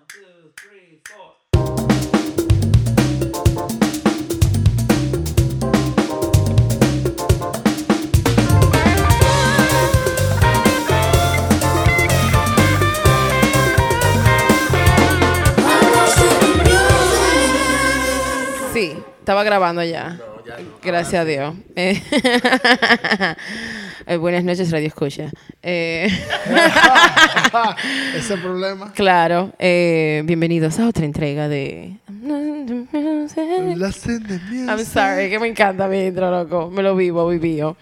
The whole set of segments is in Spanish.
One, two, three, four. Sí, estaba grabando ya. Gracias a Dios. Eh, eh, buenas noches, Radio Escucha. Eh, Ese problema. claro, eh, bienvenidos a otra entrega de... I'm sorry, que me encanta mi intro, loco. Me lo vivo, vivío.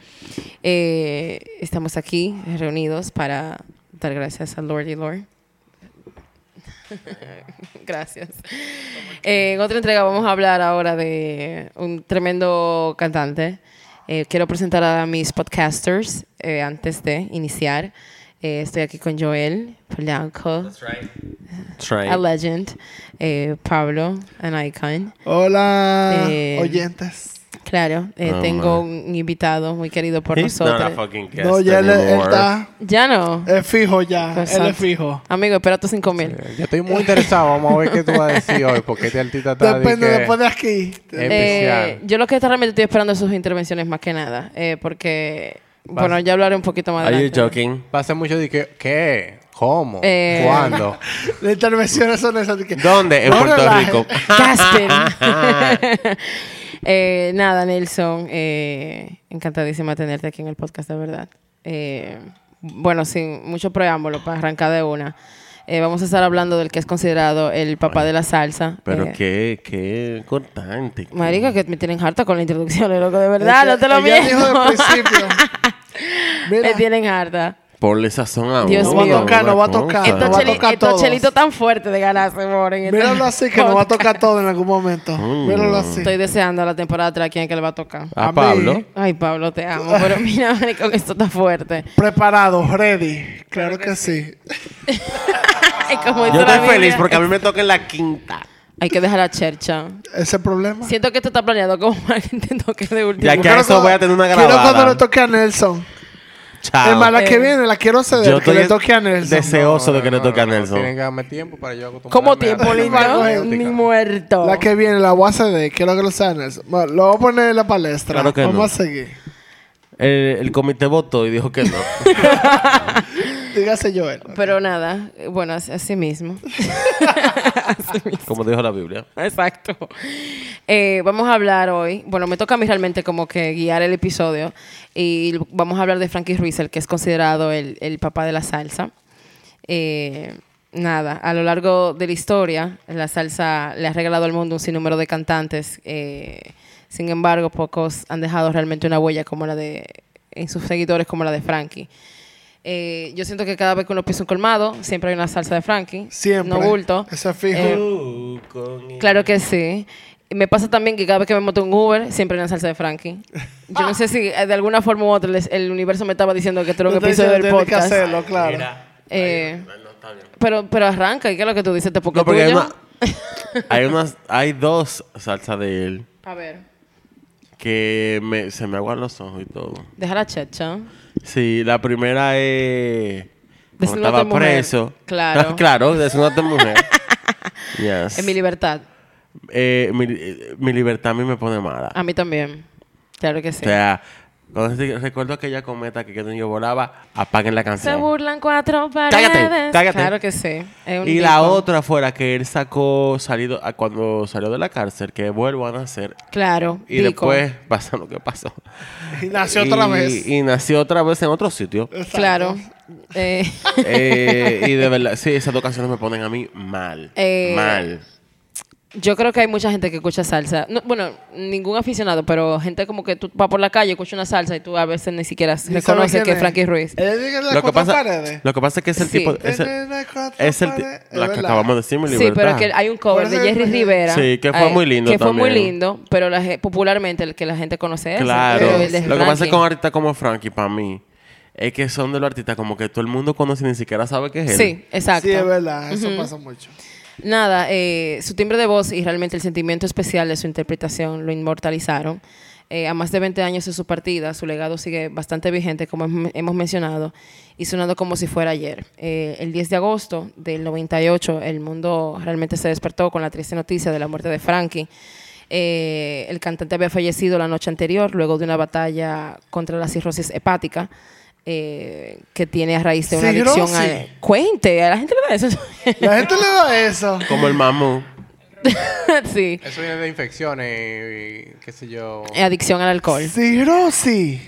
Eh, estamos aquí reunidos para dar gracias al Lord y Lord. Gracias. Eh, en otra entrega vamos a hablar ahora de un tremendo cantante. Eh, quiero presentar a mis podcasters eh, antes de iniciar. Eh, estoy aquí con Joel Polanco, That's right. a legend, eh, Pablo, an icon. Hola, Eh, oyentes. Claro, eh, Oh, tengo un invitado muy querido por He's not a nosotros. fucking guest No, ya él, está. Ya no. Es fijo ya. Él es fijo. Amigo, espera tus cinco mil. Yo estoy muy interesado. Vamos a ver qué tú vas a decir hoy. Porque este artista está de Depende después de aquí. especial. Eh, yo lo que realmente estoy esperando es sus intervenciones más que nada. eh, porque, bueno, ya hablaré un poquito más Are you adelante. joking? Va a ser mucho de que... ¿Qué? ¿Cómo? Eh. ¿Cuándo? Las intervenciones son esas. de que- ¿Dónde? En Puerto. Rico. Gasping. Eh, nada, Nelson. eh, encantadísima tenerte aquí en el podcast, de verdad. Eh, bueno, sin mucho preámbulo, para arrancar de una. eh, vamos a estar hablando del que es considerado el papá de la salsa. Pero eh, qué, qué cortante. Marica, que me tienen harta con la introducción, loco, de verdad, no te lo dijo miento. principio. me tienen harta. Ponle sazón a Dios no uno, va mío. a tocar, no va a tocar. Esto Estos, va a cheli- tocar estos todos. chelitos tan fuertes de ganarse, amor. en este míralo así que nos va a tocar todo en algún momento. Mm. Míralo así. Estoy deseando la temporada 3 a quién es que le va a tocar. A A mí. Pablo. Ay, Pablo, te amo. Pero mira, marico, que esto está fuerte. Preparado, ready. Claro que sí. Como Yo estoy feliz porque a mí me toca en la quinta. Hay que dejar la chercha. Ese problema. Siento que esto está planeado como para que te toque de último. Ya que a eso voy a tener una Quiero cuando grabada. le toque a Nelson. Chao. Es más, la que Eh, viene la quiero ceder. Yo que le toque a Nelson. deseoso de que le toque a Tienen Nelson. que darme tiempo para yo acostumbrarme ¿Cómo a- tiempo, lindo? Ni muerto. La que viene, la voy a ceder. Quiero que lo sea Nelson. Bueno, lo voy a poner en la palestra. Claro que Vamos no. a seguir. El, el comité votó y dijo que no. Dígase Joel. Pero nada, bueno, así, así mismo. Así mismo. como dijo la Biblia. Exacto. Eh, vamos a hablar hoy, bueno, me toca a mí realmente como que guiar el episodio y vamos a hablar de Frankie Ruiz, el que es considerado el, el papá de la salsa. Eh, nada, a lo largo de la historia, la salsa le ha regalado al mundo un sinnúmero de cantantes. eh, sin embargo, pocos han dejado realmente una huella como la de, en sus seguidores como la de Frankie. Eh, yo siento que cada vez que uno pisa un colmado, siempre hay una salsa de Frankie. Siempre. No bulto. Eso es fijo. Eh, Uh, Claro que sí. Me pasa también que cada vez que me monto en Uber, siempre hay una salsa de Frankie. Yo no sé si eh, de alguna forma u otra el universo me estaba diciendo que era un Entonces, episodio del tienes que podcast. hacerlo, claro. Mira. Eh, pero, pero arranca, ¿y qué es lo que tú dices? ¿Te porque No, porque hay, una- hay unas, hay dos salsas de él A ver, que me, se me aguan los ojos y todo. deja la checha. Sí, la primera es cuando estaba mujer. preso. Claro. claro, desnúdate mujer. Yes. En mi libertad. Eh, mi, mi libertad a mí me pone mala. A mí también. Claro que sí. O sea, cuando se- recuerdo aquella cometa que yo volaba, apaguen la Se canción. burlan cuatro paredes. Cállate, cállate. Claro que sí. Es un Y la otra fuera que él sacó salido a- cuando salió de la cárcel, que vuelvo a nacer. Claro. Y después pasa lo que pasó. Y nació otra vez. Y nació otra vez en otro sitio. Exacto. Claro. Eh, Eh, y de verdad, sí, esas dos canciones me ponen a mí mal. Eh, mal. Yo creo que hay mucha gente que escucha salsa. No, bueno, ningún aficionado, pero gente como que tú vas por la calle, escuchas una salsa y tú a veces ni siquiera ¿Y sabe reconoces que es? Frankie Ruiz. Él dice las Lo que, pasa, paredes. lo que pasa es que es el Sí. tipo. Es el, es el la que acabamos de decir, mi Sí, pero que hay un cover de Jerry Rivera. Sí, que fue muy lindo Que fue muy lindo, pero la, popularmente el que la gente conoce es Claro. pero el de Lo que pasa es con artistas como Frankie, para mí, es que son de los artistas como que todo el mundo conoce y ni siquiera sabe que es él. Sí, exacto. Sí, es verdad. Eso pasa mucho. Nada, eh, su timbre de voz y realmente el sentimiento especial de su interpretación lo inmortalizaron. Eh, a más de 20 años de su partida, su legado sigue bastante vigente, como hem- hemos mencionado, y sonando como si fuera ayer. Eh, el 10 de agosto del 98, el mundo realmente se despertó con la triste noticia de la muerte de Frankie. Eh, el cantante había fallecido la noche anterior, luego de una batalla contra la cirrosis hepática. Eh, que tiene a raíz de una adicción a... Cirrosis. Cuente, a la gente le da eso. La gente le da eso. Como el mamú. sí, Eso viene de infecciones y qué sé yo. adicción al alcohol. Cirrosis.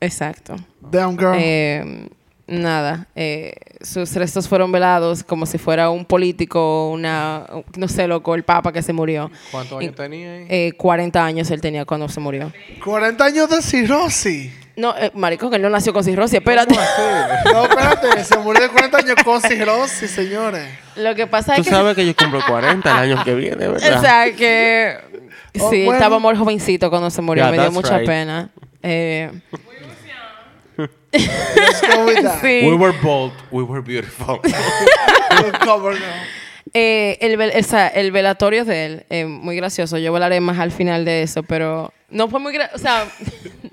Exacto. Damn girl. Eh, nada, eh, sus restos fueron velados como si fuera un político, una, no sé, loco, el papa que se murió. ¿Cuántos Y- años tenía? Eh, 40 años él tenía cuando se murió. 40 años de cirrosis. No, eh, marico, que él no nació con cirrosis, espérate. No, espérate, se murió de 40 años con cirrosis, señores. Lo que pasa Tú es que... sabes que yo cumplo 40 el año que viene, O ¿verdad? sea, que... Oh, sí, bueno. estaba muy jovencito cuando se murió. Yeah, me dio mucha right. pena. Eh, Let's go with that. sí. We were bold, we were beautiful. We'll. Eh, el, vel- o sea, el velatorio de él, eh, muy gracioso. Yo hablaré más al final de eso, pero no fue muy gracioso. O sea,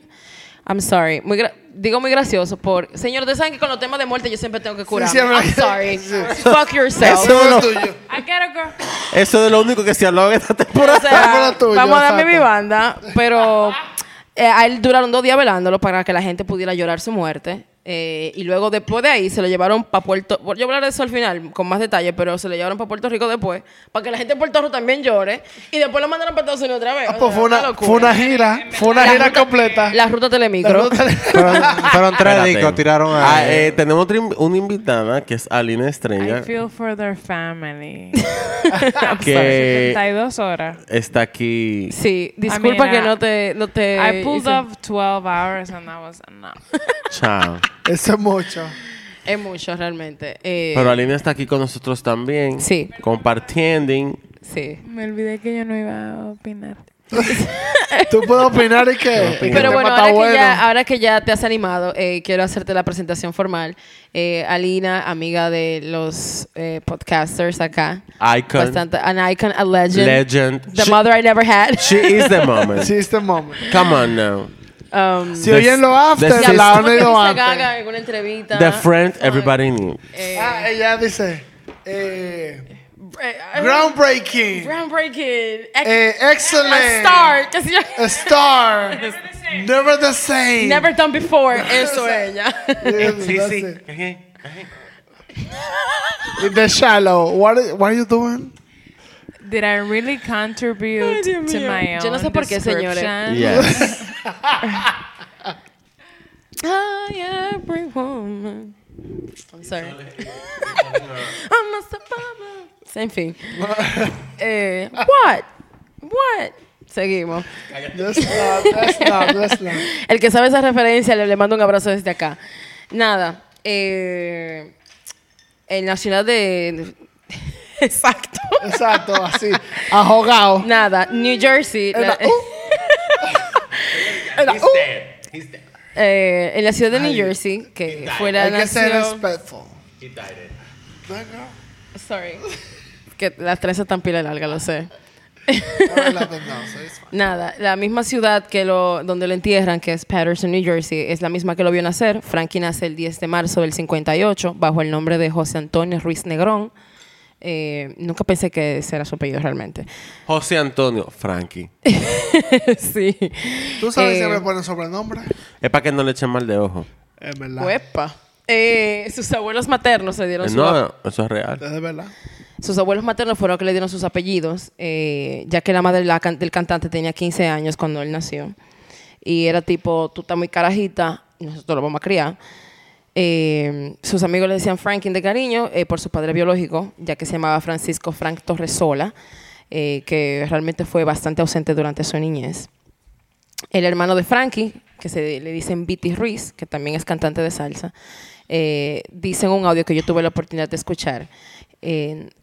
I'm sorry. Muy gra- digo muy gracioso por... Señor, de saben que con los temas de muerte yo siempre tengo que curarme. sí, I'm sorry. Sí. Fuck yourself. Eso es lo tuyo. I get a girl. Eso es lo único que se habló en esta O temporada. sea, tuyo, vamos a darme mi banda, pero eh, a él duraron dos días velándolo para que la gente pudiera llorar su muerte. Eh, y luego después de ahí se lo llevaron para Puerto... Yo voy a hablar de eso al final con más detalle, pero se lo llevaron para Puerto Rico después, para que la gente de Puerto Rico también llore. Y después lo mandaron para Estados Unidos otra vez. Ah, pues sea, fue una, fue una gira. Fue una La gira ruta- completa. La ruta telemicro. La ruta- Fueron, fueron tres discos, tiraron Ah, a. eh, tenemos una invitada que es Alina I Estrella, feel for their family. que 72 horas. está aquí. Sí, disculpa I mean, que I- no te... No te I pulled hice- up 12 hours and that was enough. Chao. Eso es mucho. Es mucho realmente. Eh, Pero Alina está aquí con nosotros también. Sí. Compartiendo. Sí. Me olvidé que yo no iba a opinar. Tú puedes opinar y que. Pero bueno, ahora que, bueno. ya, ahora que ya te has animado, eh, quiero hacerte la presentación formal. Eh, Alina, amiga de los eh, podcasters acá. Icon. Bastante, an icon, a legend. Legend. The She- mother I never had. She is the moment. Sí, este moment. Come on now. Um, Si oyen lo after, the la han dice antes. Gaga en una entrevista. The friend everybody knew. Eh, Ah, ella dice. Eh, eh, groundbreaking. groundbreaking. Ex- Eh, excellent. a star. A star. Never the same. Never done before. Eso ella. Sí, sí. The shallow. What, are- what are you doing? Did I really contribute Ay, to my own Yo no sé por qué, señores. description? Yes. I every woman. I'm sorry. I'm a survivor. En fin. Eh, what? What? Seguimos. Let's not, let's not, let's not. El que sabe esa referencia le, le mando un abrazo desde acá. Nada. eh, en la ciudad de. Exacto. Exacto, así. Ahogado. Nada. New Jersey. La- uh. Era, uh. eh, en la ciudad de New Jersey, que fue la Hay que ser nación. respectful. Sorry. Que las tres están pila larga, lo sé. Nada, la misma ciudad que lo, donde lo entierran, que es Patterson, New Jersey, es la misma que lo vio nacer. Frankie nace el 10 de marzo del 58 bajo el nombre de José Antonio Ruiz Negrón. Eh, nunca pensé que ese era su apellido realmente. José Antonio Frankie. sí. ¿Tú sabes Eh, si me ponen sobrenombre? Es para que no le echen mal de ojo. Es verdad. Uepa. Eh, sus abuelos maternos le dieron su No, eso es real. Es de verdad. Sus abuelos maternos fueron los que le dieron sus apellidos, eh, ya que la madre la can- del cantante tenía 15 años cuando él nació. Y era tipo, tú estás muy carajita, nosotros lo vamos a criar. Eh, sus amigos le decían Franklin de cariño eh, por su padre biológico, ya que se llamaba Francisco Frank Torresola, eh, que realmente fue bastante ausente durante su niñez. El hermano de Frankie, que se le dicen Viti Ruiz, que también es cantante de salsa, eh, dice en un audio que yo tuve la oportunidad de escuchar.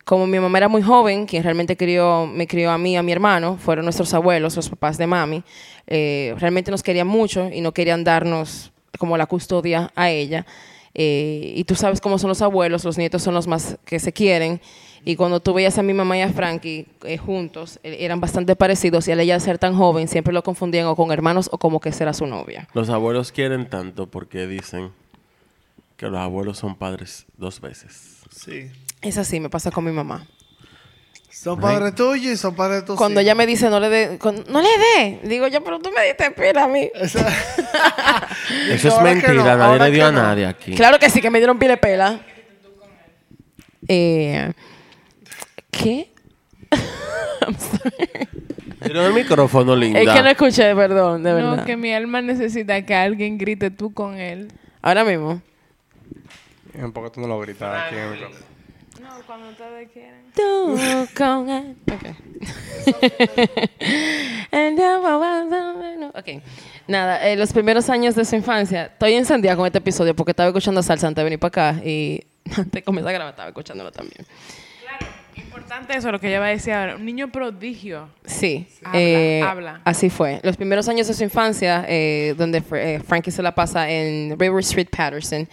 como mi mamá era muy joven, quien realmente crió, me crió a mí y a mi hermano, fueron nuestros abuelos, los papás de mami, eh, realmente nos querían mucho y no querían darnos como la custodia a ella. Eh, y tú sabes cómo son los abuelos, los nietos son los más que se quieren. Y cuando tú veías a mi mamá y a Frankie eh, juntos, eh, eran bastante parecidos y al ella ser tan joven siempre lo confundían o con hermanos o como que será su novia. Los abuelos quieren tanto porque dicen que los abuelos son padres dos veces. Sí. Es así, me pasa con mi mamá. Son padres tuyos y son padres tus Cuando ella me dice, no le dé, no le dé, digo yo, pero tú me diste pila a mí. Eso es mentira, no, nadie le dio a no. nadie aquí. Claro que sí, que me dieron pila de pela. Eh, ¿Qué? I'm sorry. Pero el micrófono, linda. Es que no escuché, perdón, de verdad. No, que mi alma necesita que alguien grite tú con él. Ahora mismo. Un poco tú no lo gritas aquí en el micrófono. Cuando ustedes quieran. Tú con él. Ok. Ok. Nada, eh, los primeros años de su infancia, estoy encendida con este episodio porque estaba escuchando salsa antes de venir para acá y antes de comenzar a grabar estaba escuchándolo también. Importante eso, lo que ella va a decir ahora. Un niño prodigio. Sí, Habla, eh, habla. así fue. Los primeros años de su infancia, eh, donde eh, Frankie se la pasa en River Street Patterson,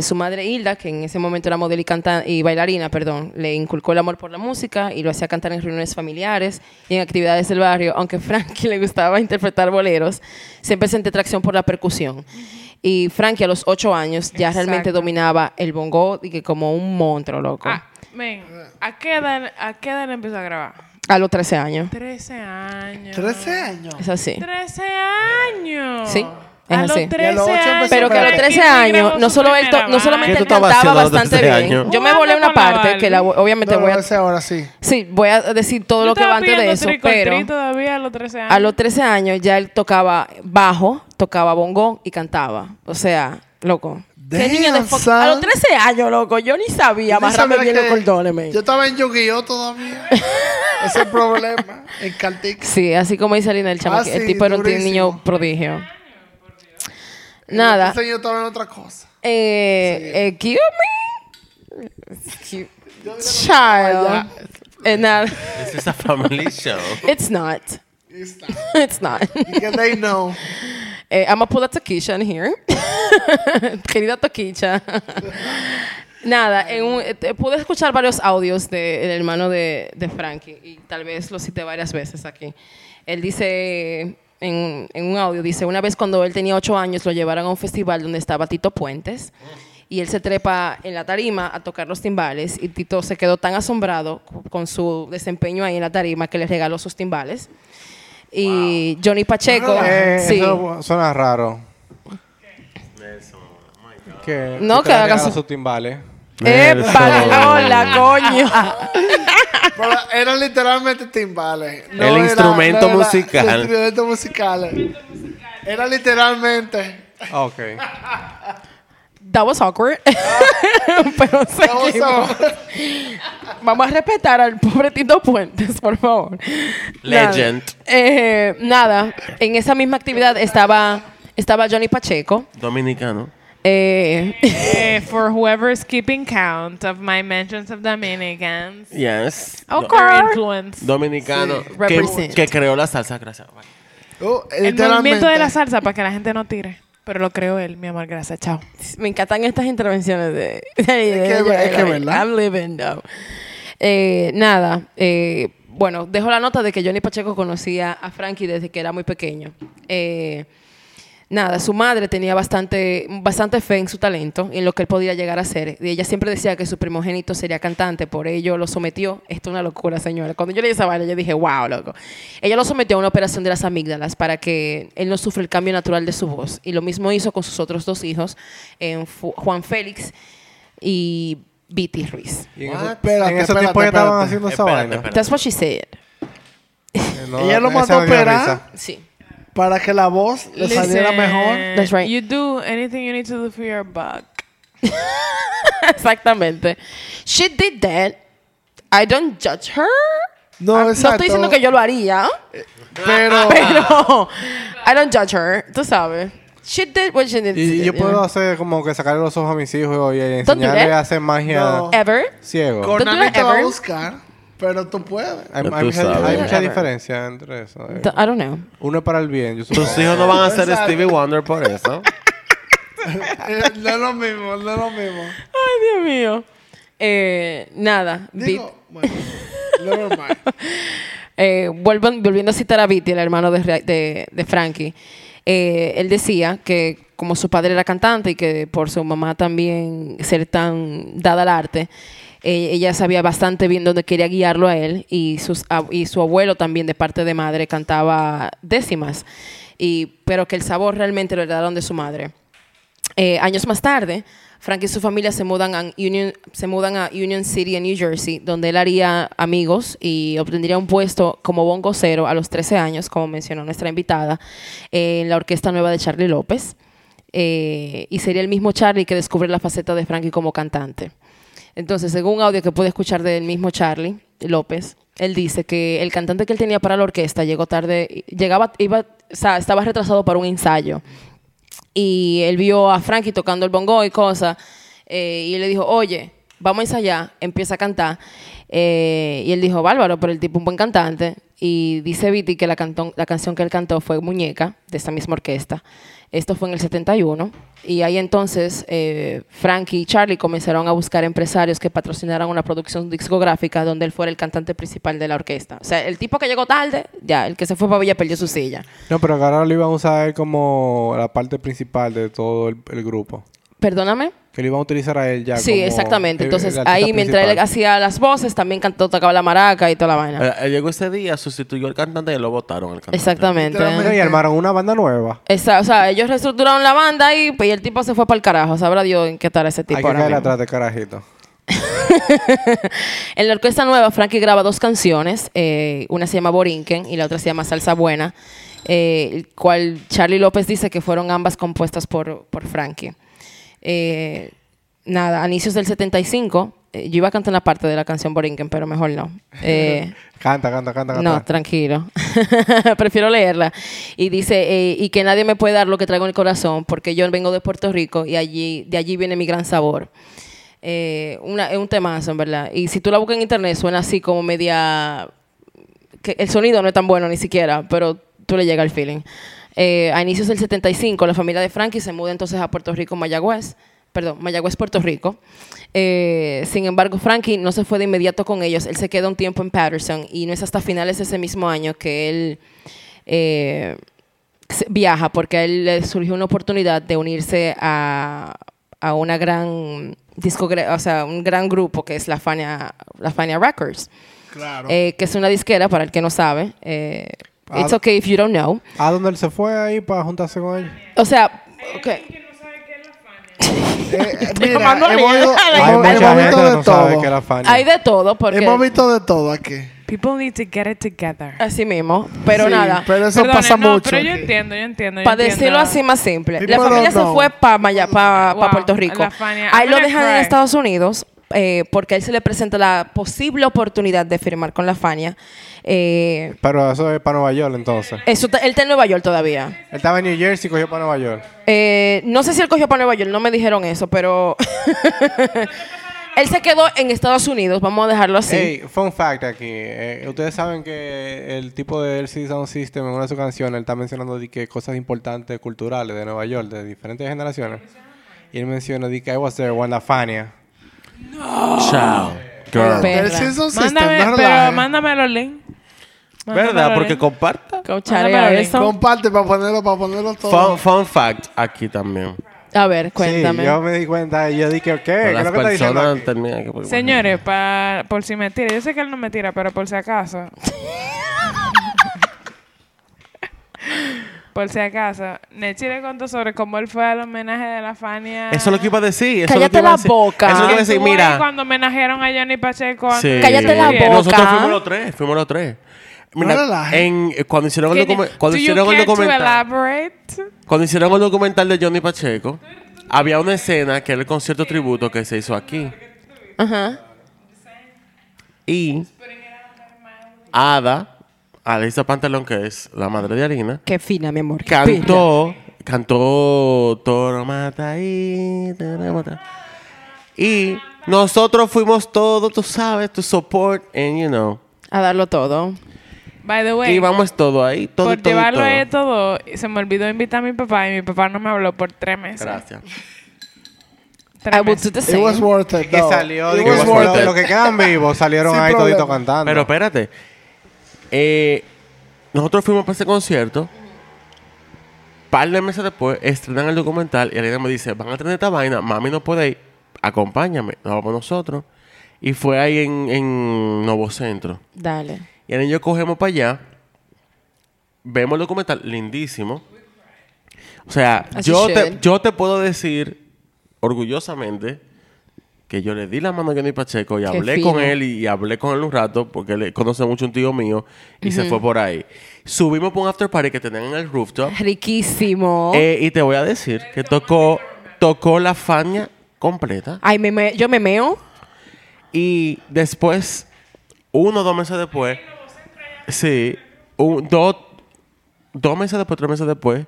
su madre Hilda, que en ese momento era modelo y, canta y bailarina, perdón, le inculcó el amor por la música y lo hacía cantar en reuniones familiares y en actividades del barrio. Aunque a Frankie le gustaba interpretar boleros, siempre sentía atracción por la percusión. Y Frankie a los ocho años ya realmente dominaba el bongo y que como un monstruo, loco. Ah, men, ¿a qué edad, a qué edad empezó a grabar? A los 13 años. 13 años. 13 años. Es así. 13 años. Sí, es a así. los 13 Y a los años. Pero que a los Espérate. 13 Frankie años, no solo él, no solamente ¿Qué él cantaba bastante 13 bien. Yo me volé una parte que la, obviamente No, voy a, ahora sí. sí, voy a decir todo lo que va antes de eso, pero todavía a los 13 años. a los 13 años ya él tocaba bajo, tocaba bongo y cantaba. O sea, loco. ¿Qué Damn, niño de fo- son. A los 13 años, loco, yo ni sabía amarrarme bien los cordones, man. Yo estaba en Yu-Gi-Oh todavía. Ese es el problema. En Caltic. Sí, así como dice Alina, el chama, Ah, el sí, tipo era un niño prodigio. Nada. Ese yo estaba en otra cosa. Eh, eh, excuse me? Excuse- Child. Eh, nada. This is a family show. It's not. It's not. It's not. Because they know. Eh, I'm gonna pull a Toquisha in here. Querida Toquicha. Nada, en un- eh, pude escuchar varios audios del hermano de, de Frankie y tal vez lo cité varias veces aquí. Él dice, en, en un audio, dice, una vez cuando él tenía ocho años lo llevaron a un festival donde estaba Tito Puentes y él se trepa en la tarima a tocar los timbales y Tito se quedó tan asombrado co- con su desempeño ahí en la tarima que le regaló sus timbales. Y Johnny Pacheco, Eh, sí. Eso suena raro. Que, No, que le haga su- sus timbales. ¡Epa, hola, coño! Pero eran literalmente timbales. El instrumento musical. El instrumento musical. Era literalmente. Ok. That was awkward. Pero seguimos. Vamos a respetar al pobre Tito Puentes, por favor. Legend. Nada, eh, nada, en esa misma actividad estaba, estaba Johnny Pacheco. Dominicano. Eh, Eh, for whoever's keeping count of my mentions of Dominicans. Yes. Or Okay. influence. Dominicano. Que, Represent. que creó la salsa. Gracias. Oh, El movimiento de la salsa para que la gente no tire. Pero lo creó él, mi amor. Gracias. Chao. me encantan estas intervenciones de... Es que- es que, ¿verdad? I'm living though. Eh, nada, eh, bueno, dejo la nota de que Johnny Pacheco conocía a Frankie desde que era muy pequeño. Eh, nada, su madre tenía bastante, bastante fe en su talento y en lo que él podía llegar a ser. Y ella siempre decía que su primogénito sería cantante, por ello lo sometió. Esto es una locura, señora. Cuando yo leí esa vaina, yo dije, wow, loco. Ella lo sometió a una operación de las amígdalas para que él no sufra el cambio natural de su voz. Y lo mismo hizo con sus otros dos hijos, eh, Juan Félix y Viti Ruiz. Y en, eso- Espérate, en ese espérate, tiempo ya estaban espérate. haciendo esa Espérate, vaina. espérate. That's what she said. Eh, no, Ella lo mandó a operar. Sí. Para que la voz le saliera Listen, mejor. That's right. You do anything you need to do for your buck. Exactamente. She did that. I don't judge her. No, Ah, exacto. estoy diciendo que yo lo haría, Pero. pero I don't judge her. Tú sabes. She did what she did. Y yo puedo hacer como que sacarle los ojos a mis hijos y enseñarles a hacer magia No. Ever. ciego. That te va a ever. buscar. Pero tú puedes. Hay, Ya hay tú mucha, sabes. hay mucha Ever. diferencia entre eso. eh. I don't know. Uno es para el bien. Yo Tus supongo. hijos no van a ser Exacto. Stevie Wonder por eso. Eh, no es lo mismo, no es lo mismo. Ay, Dios mío. Eh, nada. Digo, bueno, never mind. eh, vuelvan- volviendo a citar a Viti, el hermano de, Ra- de, de Frankie, eh, él decía que como su padre era cantante y que por su mamá también ser tan dada al arte, eh, ella sabía bastante bien dónde quería guiarlo a él y, sus, y su abuelo también de parte de madre cantaba décimas, y, pero que el sabor realmente lo heredaron de su madre. Eh, años más tarde, Frank y su familia se mudan, a Union, se mudan a Union City, en New Jersey, donde él haría amigos y obtendría un puesto como bongocero a los 13 años, como mencionó nuestra invitada, en la orquesta nueva de Charlie López. Eh, y sería el mismo Charlie que descubre la faceta de Frankie como cantante. Entonces, según un audio que pude escuchar del mismo Charlie López, él dice que el cantante que él tenía para la orquesta llegó tarde, llegaba, estaba retrasado para un ensayo y él vio a Frankie tocando el bongo y cosas, eh, y él le dijo, oye, vamos a ensayar, empieza a cantar. Eh, y él dijo, bárbaro, pero el tipo un buen cantante. Y dice Viti que la canción que él cantó fue Muñeca, de esta misma orquesta. Esto fue en el 71. Y ahí entonces eh, Frankie y Charlie comenzaron a buscar empresarios que patrocinaran una producción discográfica donde él fuera el cantante principal de la orquesta. O sea, el tipo que llegó tarde, ya, el que se fue para Villa perdió su silla. No, pero ahora lo iban a usar como la parte principal de todo el grupo. Perdóname. Que lo iban a utilizar a él ya Sí, como exactamente. el- Entonces, el ahí mientras él hacía las voces, también cantó, tocaba la maraca y toda la vaina. Eh, llegó ese día, sustituyó al cantante y lo votaron al cantante. Exactamente. Y armaron una banda nueva. Esa- o sea, ellos reestructuraron la banda y, pues, y el tipo se fue para el carajo. Sabrá Dios en qué tal ese tipo Hay que ahora mismo. atrás de carajito. En la orquesta nueva, Frankie graba dos canciones. eh, una se llama Borinquen y la otra se llama Salsa Buena. eh, el cual Charlie López dice que fueron ambas compuestas por, por Frankie. Eh, nada, a inicios del 75, eh, yo iba a cantar una parte de la canción Borinquen, pero mejor no. Eh, Canta, canta, canta, canta. No, tranquilo. Prefiero leerla. Y dice, y que nadie me puede dar lo que traigo en el corazón, porque yo vengo de Puerto Rico y allí, de allí viene mi gran sabor. Eh, una- es un temazo, en verdad. Y si tú la buscas en internet, suena así como media... que el sonido no es tan bueno ni siquiera, pero tú le llega el feeling. Eh, a inicios del 75, la familia de Frankie se muda entonces a Puerto Rico, Mayagüez. Perdón, Mayagüez, Puerto Rico. Eh, sin embargo, Frankie no se fue de inmediato con ellos. Él se queda un tiempo en Patterson y no es hasta finales de ese mismo año que él eh, viaja porque a él le surgió una oportunidad de unirse a, a una gran o sea, un gran grupo que es la Fania, la Fania Records, Claro. eh, que es una disquera para el que no sabe. It's okay if you don't know. ¿A dónde él se fue ahí para juntarse con él? O sea, ok. Eh, mira, hemos, ido- Hay hemos- mucha hemos gente visto que de no sabe todo. que era fan. Hay de todo porque Hemos visto de todo aquí. People need to get it together. así mismo, pero Sí, nada. Pero eso Perdone, pasa no, mucho. Pero yo entiendo, yo entiendo. yo Para decirlo así más simple. People La familia se fue para pa, Wow, Puerto Rico. la Fania. Ahí lo gonna dejan en cry. Estados Unidos eh, porque a él se le presenta la posible oportunidad de firmar con la Fania. Eh, Pero eso es para Nueva York entonces. eso, él está en Nueva York todavía. Él estaba en New Jersey y cogió para Nueva York. Eh, no sé si él cogió para Nueva York, no me dijeron eso, pero él se quedó en Estados Unidos, vamos a dejarlo así. Hey, fun fact aquí. Eh, ustedes saben que el tipo de LCD Sound System en una de sus canciones él está mencionando de que cosas importantes culturales de Nueva York, de diferentes generaciones. Y él menciona de que I was there when la Fania. Chao. Girl. Mándame, no pero mándame los links. Mándame ¿Verdad? los Porque links. comparta. Eso. Comparte para ponerlo, para ponerlo todo. Fun, fun fact aquí también. A ver, cuéntame. Sí, yo me di cuenta y yo dije, ¿qué? ¿Qué es Las lo que está diciendo personas aquí? terminan que... Señores, pa- por si me tira. Yo sé que él no me tira, pero por si acaso. por si acaso. Nechi le contó sobre cómo él fue al homenaje de la Fania. Eso es lo que iba a decir. Eso es lo Cállate que iba a la decir. boca. Eso es lo que iba a decir. estuvo ahí Mira. cuando homenajearon a Johnny Pacheco. antes Sí. de Cállate la boca. Nosotros fuimos los tres. Fuimos los tres. Mira, No relajes. en, cuando hicieron el, Can you- documen- cuando do you hicieron el care to documental... elaborate? Cuando hicieron el documental de Johnny Pacheco, había una escena que era el concierto tributo que se hizo aquí. Ajá. Y Ada, Alisa Pantalón, que es la madre de Harina, Qué fina, mi amor. qué fina. cantó, cantó Toro mata ahí, toro mata. Y nosotros fuimos todos, tú sabes, to support and you know. A darlo todo. By the way, Y vamos todo ahí, todo, por todo, llevarlo todo. a todo, se me olvidó invitar a mi papá y mi papá no me habló por tres meses. Gracias. Tres I would meses. do the It same. was worth it, que though. salió, It de que was los- worth it. los que quedan vivos salieron Sin ahí problema. todito cantando. Pero espérate. Eh, nosotros fuimos para ese concierto. par de meses después, estrenan el documental y Alina me dice, van a tener esta vaina, mami no puede ir, acompáñame, nos vamos nosotros. Y fue ahí en, en Nuevo Centro. Dale. Y ahora yo cogemos para allá, vemos el documental, lindísimo. O sea, yo te, yo te puedo decir orgullosamente que yo le di la mano a Johnny Pacheco y Qué hablé fino. con él y, y hablé con él un rato porque le conoce mucho un tío mío y se fue por ahí. Subimos por un after party que tenían en el rooftop Riquísimo. eh, y te voy a decir que tocó, tocó la Fania completa Ay, me, me- yo me meo. y después, uno o dos meses después, sí, un, dos, dos meses después, tres meses después,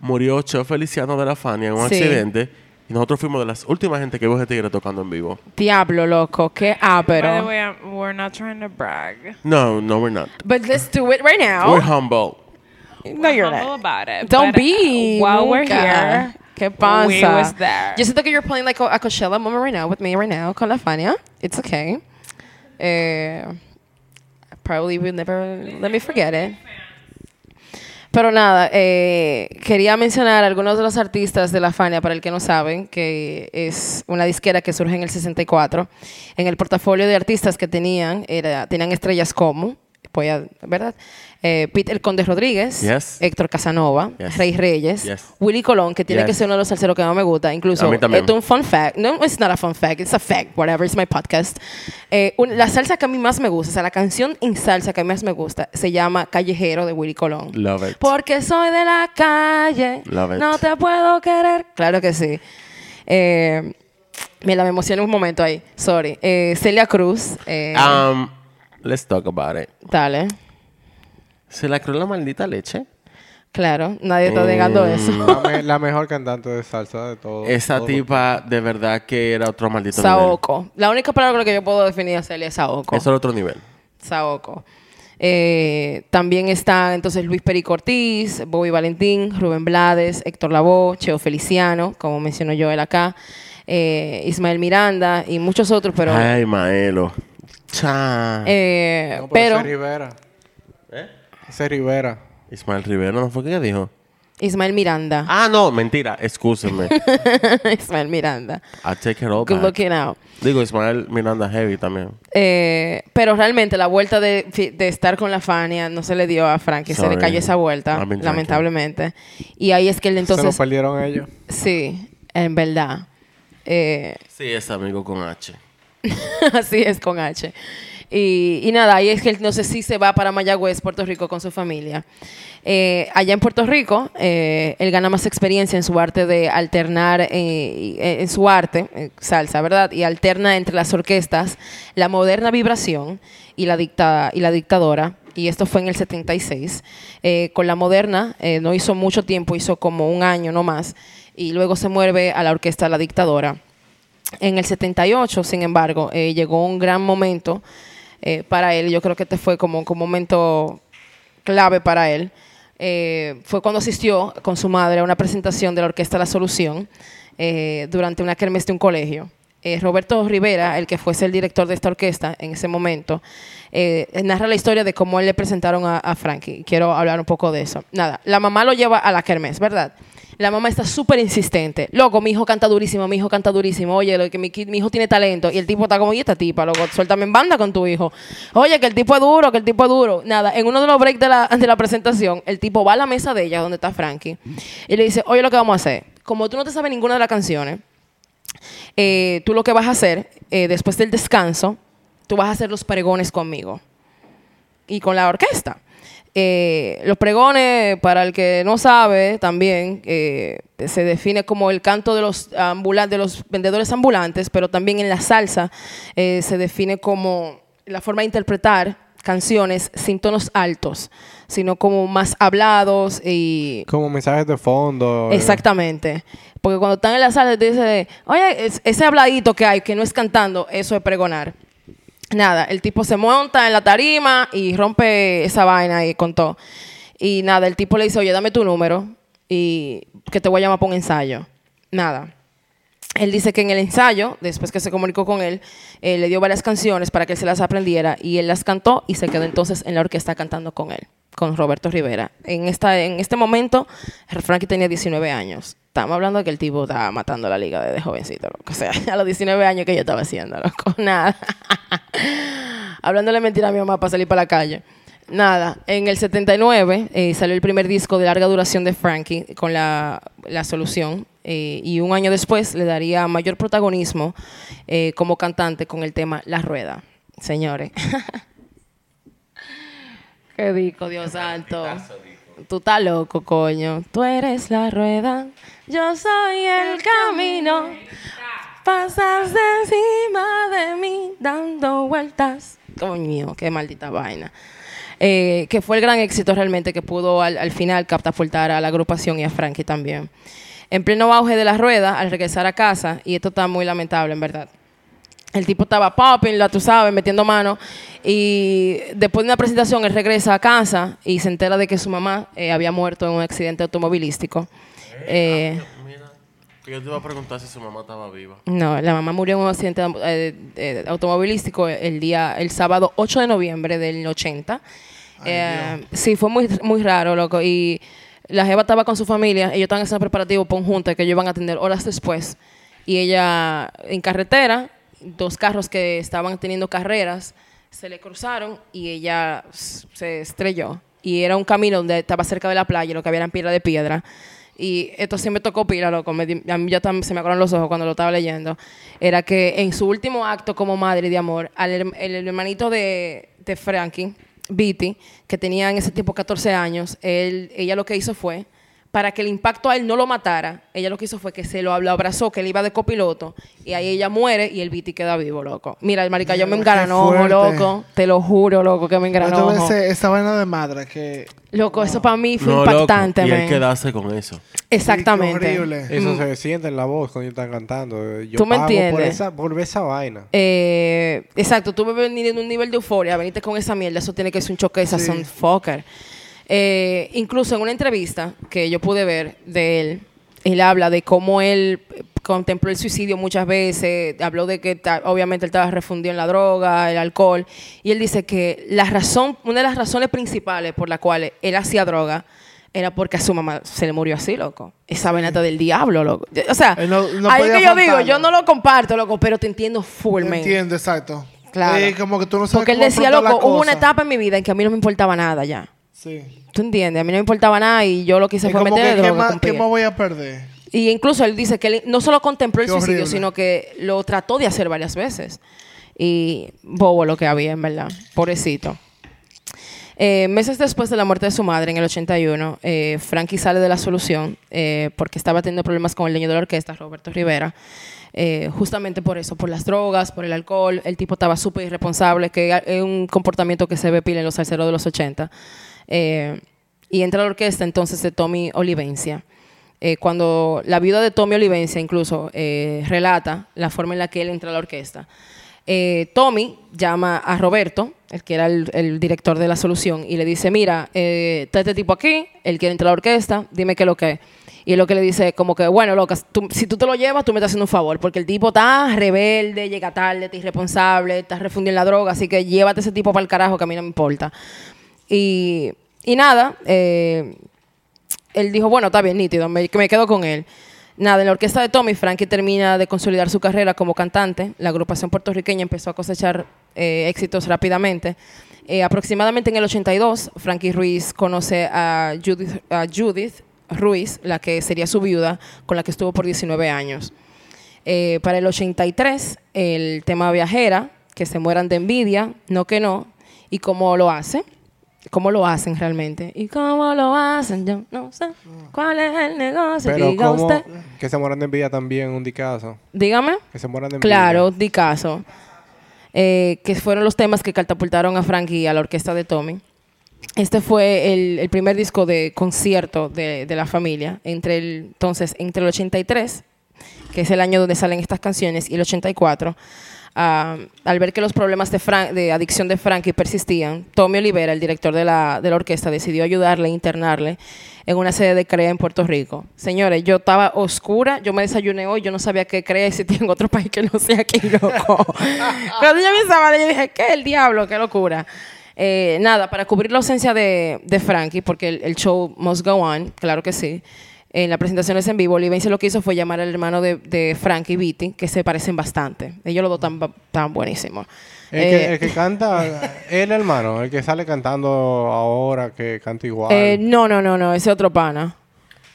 murió Cheo Feliciano de la Fania en un Sí. accidente. Y nosotros fuimos de las últimas gente que vio a ese tigre tocando en vivo. Diablo, loco. Qué By the ápero. way, I'm- we're not trying to brag. No, no, we're not. But let's do it right now. We're humble. no, you're Humble not. about it. Don't but, be. uh, While we're nunca. here, ¿Qué pasa? we was there. Yo siento que you're playing like a, a Coachella moment right now with me right now con la Fania. It's okay. Eh, probably will never let me forget it. Pero nada, eh, quería mencionar algunos de los artistas de la Fania, para el que no saben, que es una disquera que surge en el 64. En el portafolio de artistas que tenían, era, tenían estrellas como, voy a- ¿verdad? Eh, Pete El Conde Rodríguez, Yes. Héctor Casanova, Yes. Rey Reyes, Yes. Willy Colón, que tiene que ser uno de los salseros que más me gusta. Incluso, es un fun fact. No, it's not a fun fact. It's a fact. Whatever. It's my podcast. Eh, un- la salsa que a mí más me gusta, o sea, la canción en salsa que a mí más me gusta, se llama Callejero de Willy Colón. Love it. Porque soy de la calle. Love it. No te puedo querer. Claro que sí. Eh, mira, me emocioné un momento ahí. Sorry. Eh, Celia Cruz. Um, let's talk about it. dale. ¿Se la creó la maldita leche? Claro. Nadie está Mm. negando eso. La, me- la mejor cantante de salsa de todo. Esa todo. tipa de verdad que era otro maldito nivel. Saoko. La única palabra con la que yo puedo definir a Celia es Saoko. Eso era otro nivel. Saoko. Eh, también está entonces Luis Perico Ortiz, Bobby Valentín, Rubén Blades, Héctor Lavoe, Cheo Feliciano, como mencionó Joel acá, eh, Ismael Miranda y muchos otros, pero... Ay, Maelo. Cha. eh, No, pero pero, ese Rivera. ¿Eh? Ese Rivera. Ismael Rivera, ¿no fue que dijo? Ismael Miranda. Ah, no, mentira, excúsenme. Ismael Miranda. I take it all Good back. looking out. Digo, Ismael Miranda Heavy también. Eh, pero realmente la vuelta de, estar con la Fania no se le dio a Frankie, se le cayó esa vuelta, lamentablemente. Y ahí es que él se lo entonces... perdieron ellos. Sí, en verdad. Eh, Sí, es amigo con H. Así es, con H. Y, y nada, ahí es que él no sé si se va para Mayagüez, Puerto Rico, con su familia. Eh, allá en Puerto Rico, eh, él gana más experiencia en su arte de alternar, eh, y- eh, en su arte, salsa, ¿verdad? Y alterna entre las orquestas la moderna vibración y la, dicta, y la dictadora. Y esto fue en el 76. Eh, con la moderna no hizo mucho tiempo, hizo como un año no más. Y luego se mueve a la orquesta La Dictadora. En el 78, sin embargo, eh, llegó un gran momento eh, para él. Yo creo que este fue como, como un momento clave para él. Eh, fue cuando asistió con su madre a una presentación de la Orquesta La Solución eh, durante una kermés de un colegio. Eh, Roberto Rivera, el que fuese el director de esta orquesta en ese momento, eh, narra la historia de cómo él le presentaron a, a Frankie. Quiero hablar un poco de eso. Nada, la mamá lo lleva a la kermés, ¿verdad? La mamá está súper insistente. Loco, mi hijo canta durísimo, mi hijo canta durísimo. Oye, lo que mi, mi hijo tiene talento. Y el tipo está como, y esta tipa, loco, suéltame en banda con tu hijo. Oye, que el tipo es duro, que el tipo es duro. Nada, en uno de los breaks de la, de la presentación, el tipo va a la mesa de ella, donde está Frankie, y le dice, oye, lo que vamos a hacer. Como tú no te sabes ninguna de las canciones, eh, tú lo que vas a hacer, eh, después del descanso, tú vas a hacer los pregones conmigo y con la orquesta. Eh, los pregones, para el que no sabe, también eh, se define como el canto de los, de los vendedores ambulantes, pero también en la salsa eh, se define como la forma de interpretar canciones sin tonos altos, sino como más hablados y Como mensajes de fondo. Exactamente. Porque cuando están en la sala te dicen, oye, es- ese habladito que hay, que no es cantando, eso es pregonar. Nada, el tipo se monta en la tarima y rompe esa vaina y contó. Y nada, el tipo le dice, oye, dame tu número y que te voy a llamar para un ensayo. Nada. Él dice que en el ensayo, después que se comunicó con él, eh, le dio varias canciones para que él se las aprendiera y él las cantó y se quedó entonces en la orquesta cantando con él, con Roberto Rivera. En, esta, en este momento, Frankie tenía 19 años. Estamos hablando de que el tipo estaba matando la liga desde jovencito, loco. O sea, a los 19 años que yo estaba haciendo, loco. Nada. Hablándole mentira a mi mamá para salir para la calle. Nada, en el 79 eh, salió el primer disco de larga duración de Frankie con la, la solución eh, y un año después le daría mayor protagonismo eh, como cantante con el tema La Rueda. Señores. Qué disco, Dios santo. Tú estás loco, coño. Tú eres la rueda, yo soy el camino. Pasas encima de mí dando vueltas. Coño, qué maldita vaina. Eh, que fue el gran éxito realmente que pudo al, al final catapultar a la agrupación y a Frankie también. En pleno auge de la rueda, al regresar a casa, y esto está muy lamentable en verdad, el tipo estaba popping, la tú sabes, metiendo mano. Y después de una presentación, él regresa a casa y se entera de que su mamá eh, había muerto en un accidente automovilístico. Eh, Mira, yo te iba a preguntar si su mamá estaba viva. no, la mamá murió en un accidente eh, eh, automovilístico el día, el sábado 8 de noviembre del 80. Eh, sí, fue muy, muy raro, loco. Y la jeva estaba con su familia, ellos estaban haciendo preparativos para un junte que ellos iban a atender horas después. Y ella en carretera, dos carros que estaban teniendo carreras, se le cruzaron y ella se estrelló. Y era un camino donde estaba cerca de la playa, lo que había eran piedra de piedra. Y esto sí me tocó pila, loco. Me a mí ya se me acabaron los ojos cuando lo estaba leyendo. Era que en su último acto como madre de amor, al el hermanito de, de Frankie, Beatty, que tenía en ese tiempo 14 años, él, ella lo que hizo fue, para que el impacto a él no lo matara, ella lo que hizo fue que se lo, lo abrazó, que él iba de copiloto, y ahí ella muere y el Beatty queda vivo, loco. Mira, el marica, yo me engranojo, loco. Te lo juro, loco, que me engranojo. vez eh, esa vaina de madre que... Loco, eso para mí fue No, impactante, loco. Y él quedarse con eso. Exactamente. Horrible. Eso se siente en la voz cuando están cantando. Yo ¿Tú me pago Por entiendes? esa, por esa vaina. Eh, exacto, tú me venir en un nivel de euforia, venirte con esa mierda, eso tiene que ser un choque de sazón fucker. Eh, incluso en una entrevista que yo pude ver de él, él habla de cómo él contempló el suicidio muchas veces, habló de que obviamente él estaba refundido en la droga, el alcohol, y él dice que la razón, una de las razones principales por las cuales él hacía droga era porque a su mamá se le murió así, loco. Esa venata del diablo, loco. O sea, no- no ahí que yo digo, yo no lo comparto, loco, pero te entiendo full, man. Entiendo, exacto. Claro. Eh, como que tú no sabes Porque él decía, loco, hubo una etapa en mi vida en que a mí no me importaba nada ya. Sí. ¿Tú entiendes? A mí no me importaba nada y yo lo Es fue meterle que, ¿qué más, ¿qué más voy a perder? Y incluso él dice que él no solo contempló el Qué suicidio, horrible. sino que lo trató de hacer varias veces. Y bobo lo que había, en verdad. Pobrecito. Eh, meses después de la muerte de su madre, en el 81, eh, Frankie sale de la solución eh, porque estaba teniendo problemas con el dueño de la orquesta, Roberto Rivera. Eh, justamente por eso, por las drogas, por el alcohol. El tipo estaba súper irresponsable, que es un comportamiento que se ve pila en los salseros de los 80. Eh, y entra a la orquesta entonces de Tommy Olivencia. Eh, cuando la viuda de Tommy Olivencia incluso eh, relata la forma en la que él entra a la orquesta. Eh, Tommy llama a Roberto, el que era el, director de la solución, y le dice, mira, eh, está este tipo aquí, él quiere entrar a la orquesta, dime qué es lo que es. Y lo que le dice, como que, bueno, loca, si tú te lo llevas, tú me estás haciendo un favor, porque el tipo está rebelde, llega tarde, está irresponsable, está refundido en la droga, así que llévate ese tipo para el carajo, que a mí no me importa. Y, y nada, eh, él dijo, bueno, está bien, nítido, me, me quedo con él. Nada, en la orquesta de Tommy, Frankie termina de consolidar su carrera como cantante. La agrupación puertorriqueña empezó a cosechar eh, éxitos rápidamente. Eh, aproximadamente en el 82, Frankie Ruiz conoce a Judith, a Judith Ruiz, la que sería su viuda, con la que estuvo por 19 años. Para el 83, el tema Viajera, que se mueran de envidia, no que no, y cómo lo hace, cómo lo hacen realmente. Y cómo lo hacen, yo no sé cuál es el negocio, Pero diga usted. que se mueran de envidia también, un dicazo. Dígame. Que se mueran de envidia. Claro, di caso. Eh, que fueron los temas que catapultaron a Frankie y a la orquesta de Tommy. Este fue el, el primer disco de concierto de, de la familia. Entre el, entonces, entre el 83, que es el año donde salen estas canciones, y el 84, ah, al ver que los problemas de, Fran- de adicción de Frankie persistían, Tommy Olivera, el director de la, de la orquesta, decidió ayudarle e internarle en una sede de CREA en Puerto Rico. Señores, yo estaba oscura, yo me desayuné hoy, yo no sabía que CREA existía en otro país que no sea aquí, loco. Cuando yo vaina, yo dije, ¿qué el diablo? ¡Qué locura! Eh, nada, para cubrir la ausencia de, de Frankie, porque el, el show must go on, claro que sí. En las presentaciones en vivo, Olivense lo que hizo fue llamar al hermano de, de Frankie, Beatty, que se parecen bastante. Ellos los dos están tan buenísimos. El, Eh, que, el que canta, el hermano, el que sale cantando ahora, que canta igual. eh, no, no, no, no, ese otro pana.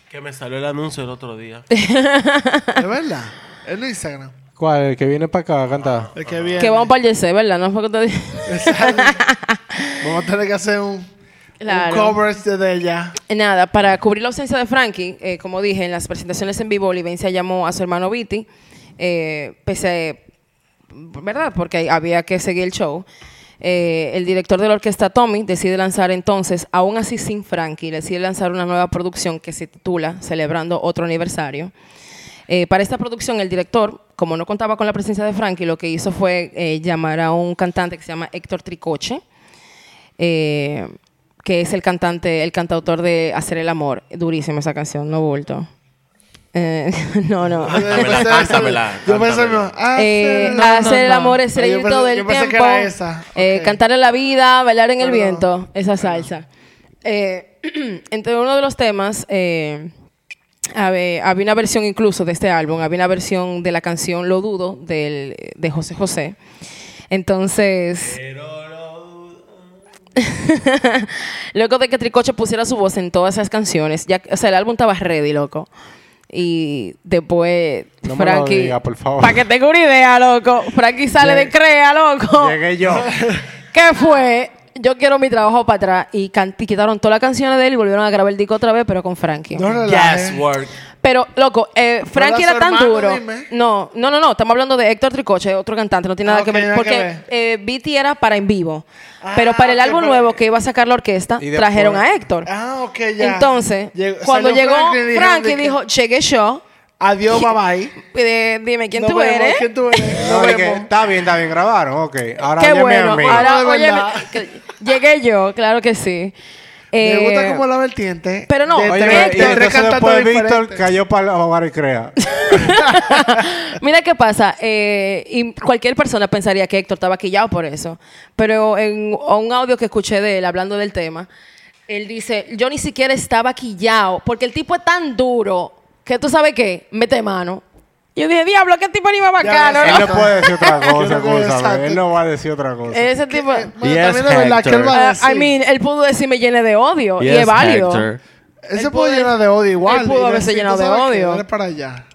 Que me salió el anuncio el otro día. Es verdad. En Instagram. ¿Cuál? El que viene para acá a cantar. El que viene. Que vamos para el ¿verdad? No fue que te dije. Exacto. Vamos a tener que hacer un, Claro. un coverage de ella. Nada, para cubrir la ausencia de Frankie, eh, como dije, en las presentaciones en vivo, Olivencia llamó a su hermano Viti, eh, pese ¿verdad? Porque había que seguir el show. Eh, el director de la orquesta Tommy decide lanzar entonces, aún así sin Frankie, decide lanzar una nueva producción que se titula Celebrando otro aniversario. Eh, para esta producción, el director, como no contaba con la presencia de Frankie, lo que hizo fue eh, llamar a un cantante que se llama Héctor Tricoche, eh, que es el cantante, el cantautor de Hacer el Amor. Durísima esa canción, no bulto. Eh, no, no. Cántamela, cántamela, Yo pensé, Eh, sí. hacer el amor es reír pensé- todo el yo pensé que tiempo. era esa. eh, cantar en la vida, bailar en el viento, esa salsa. Eh, entre uno de los temas, eh, había una versión incluso de este álbum, había una versión de la canción Lo Dudo del- de José José. Entonces, luego de que Tricoche pusiera su voz en todas esas canciones, ya, o sea, el álbum estaba ready, loco. Y después, No me lo Frankie. diga, por favor. Para que tenga una idea, loco. Frankie sale de Crea, loco. Llegué yo. ¿Qué fue? Yo quiero mi trabajo para atrás. Y, quitaron todas las canciones de él y volvieron a grabar el disco otra vez, pero con Frankie. No relajes. Guesswork. Pero, loco, eh, Frankie era tan hermano, duro. dime? No, no, no, no. Estamos hablando de Héctor Tricoche, otro cantante. No tiene nada Ah, que ver. nada Porque eh, Beatty era para en vivo. Ah, pero para el álbum pero- nuevo que iba a sacar la orquesta, Y después- trajeron a Héctor. Ah, ok, ya. Entonces, Llegó- cuando llegó Frankie, dijo, llegué yo. Adiós, bye bye. Eh, dime, ¿quién Nos tú vemos, eres? ¿Quién tú eres? No, que está bien, está bien, grabaron. Ok. Ahora Qué óyeme bueno. Ahora, No, llegué yo, claro que sí. Me Eh, gusta como la vertiente. pero no, de Oye, tres, y de tres entonces cantantes después Víctor cayó para jugar y crea. Mira qué pasa. eh, y cualquier persona pensaría que Héctor estaba quillado por eso. Pero en un audio que escuché de él hablando del tema, él dice: Yo ni siquiera estaba quillado porque el tipo es tan duro que tú sabes qué, mete mano. Yo dije: Diablo, qué tipo ni más bacano. Él ¿no?" puede decir otra cosa, exacto. Él no va a decir otra cosa. Ese tipo. Bueno, Yes, también es verdad que él va a Ah, decir. I mean, él pudo decir me llene de odio y es válido. Hector. Él se él puede pudo- llenar de odio igual. él pudo haberse llenado "¿Tú de odio". Dale para allá.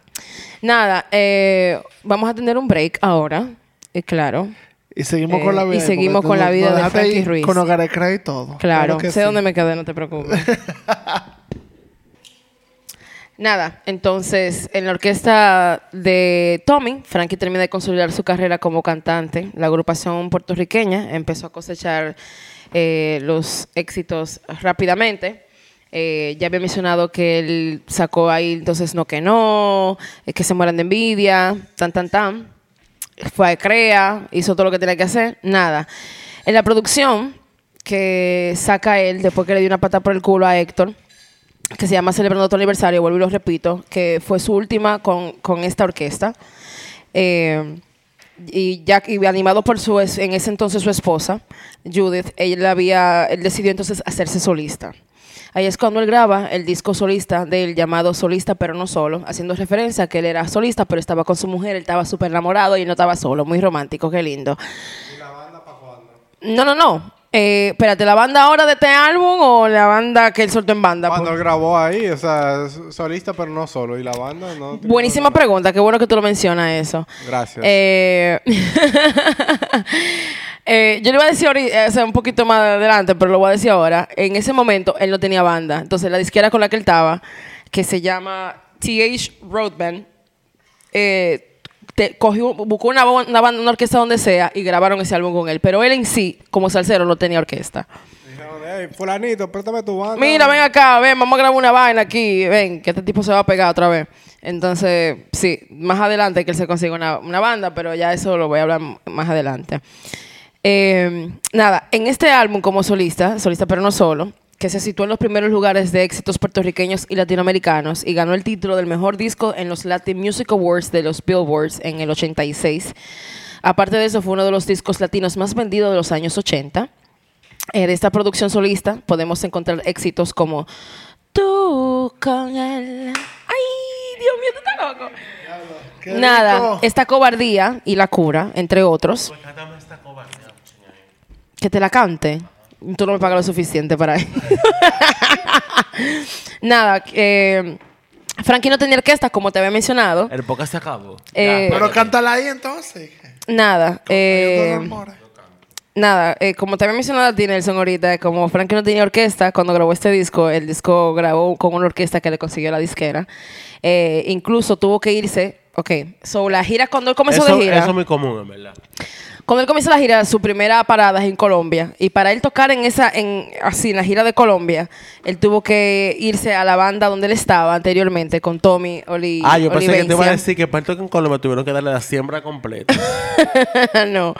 Nada, eh, vamos a tener un break ahora, eh, claro. Y seguimos Eh, con la vida. y seguimos con la vida de Frankie Ruiz. Con Hogar Cray y todo. Claro, que sé sí. dónde me quedé, no te preocupes. Nada, entonces en la orquesta de Tommy, Frankie termina de consolidar su carrera como cantante. La agrupación puertorriqueña empezó a cosechar eh, los éxitos rápidamente. Eh, ya había mencionado que él sacó ahí entonces No Que No, eh, Que Se Mueran de Envidia, tan, tan, tan. Fue a Crea, hizo todo lo que tenía que hacer, nada. En la producción que saca él, después que le dio una pata por el culo a Héctor, que se llama Celebrando tu aniversario, vuelvo y lo repito, que fue su última con, con esta orquesta. Eh, y ya y animado por su en ese entonces su esposa, Judith, él había, él decidió entonces hacerse solista. Ahí es cuando él graba el disco solista del llamado Solista pero no solo, haciendo referencia a que él era solista pero estaba con su mujer, él estaba súper enamorado y no estaba solo, muy romántico, qué lindo. No, no, no. Eh, espérate, ¿la banda ahora de este álbum o la banda que él soltó en banda? Cuando Pues- él grabó ahí, o sea, solista, pero no solo. Y la banda no. Buenísima nada. pregunta, qué bueno que tú lo mencionas eso. Gracias. Eh, eh, yo le iba a decir ahorita, eh, o sea, un poquito más adelante, pero lo voy a decir ahora. En ese momento él no tenía banda. Entonces la disquera con la que él estaba, que se llama TH Roadband, eh, te- cogió, buscó una, una banda, una orquesta donde sea y grabaron ese álbum con él. Pero él en sí, como salsero, no tenía orquesta. Fulanito, préstame tu banda. Mira, ven acá, ven, vamos a grabar una vaina aquí, ven, que este tipo se va a pegar otra vez. Entonces, sí, más adelante que él se consiga una, una banda, pero ya eso lo voy a hablar más adelante. Eh, nada, en este álbum como solista, solista pero no solo, que se situó en los primeros lugares de éxitos puertorriqueños y latinoamericanos y ganó el título del mejor disco en los Latin Music Awards de los Billboards en el 86. Aparte de eso, fue uno de los discos latinos más vendidos de los años 80. En esta producción solista podemos encontrar éxitos como Tú con él. ¡Ay, Dios mío, tú estás loco! Qué Nada, rico. esta cobardía y la cura, entre otros. Que te la cante. Tú no me pagas lo suficiente para eso. Nada, eh, Frankie no tenía orquesta, como te había mencionado. El podcast se acabó. Eh, Pero cántala ahí entonces. Nada, eh, nada, eh, como te había mencionado a ti, Nelson, ahorita, como Frankie no tenía orquesta, cuando grabó este disco, el disco grabó con una orquesta que le consiguió la disquera. Eh, incluso tuvo que irse, ok, so la gira, cuando él comenzó Eso, de gira, eso es muy común, en verdad. Cuando él comenzó la gira, su primera parada es en Colombia, y para él tocar en esa, en, así, en la gira de Colombia, él tuvo que irse a la banda donde él estaba anteriormente, con Tommy Oli Ah, yo pensé que te iba a decir que para el toque en Colombia tuvieron que darle la siembra completa. no.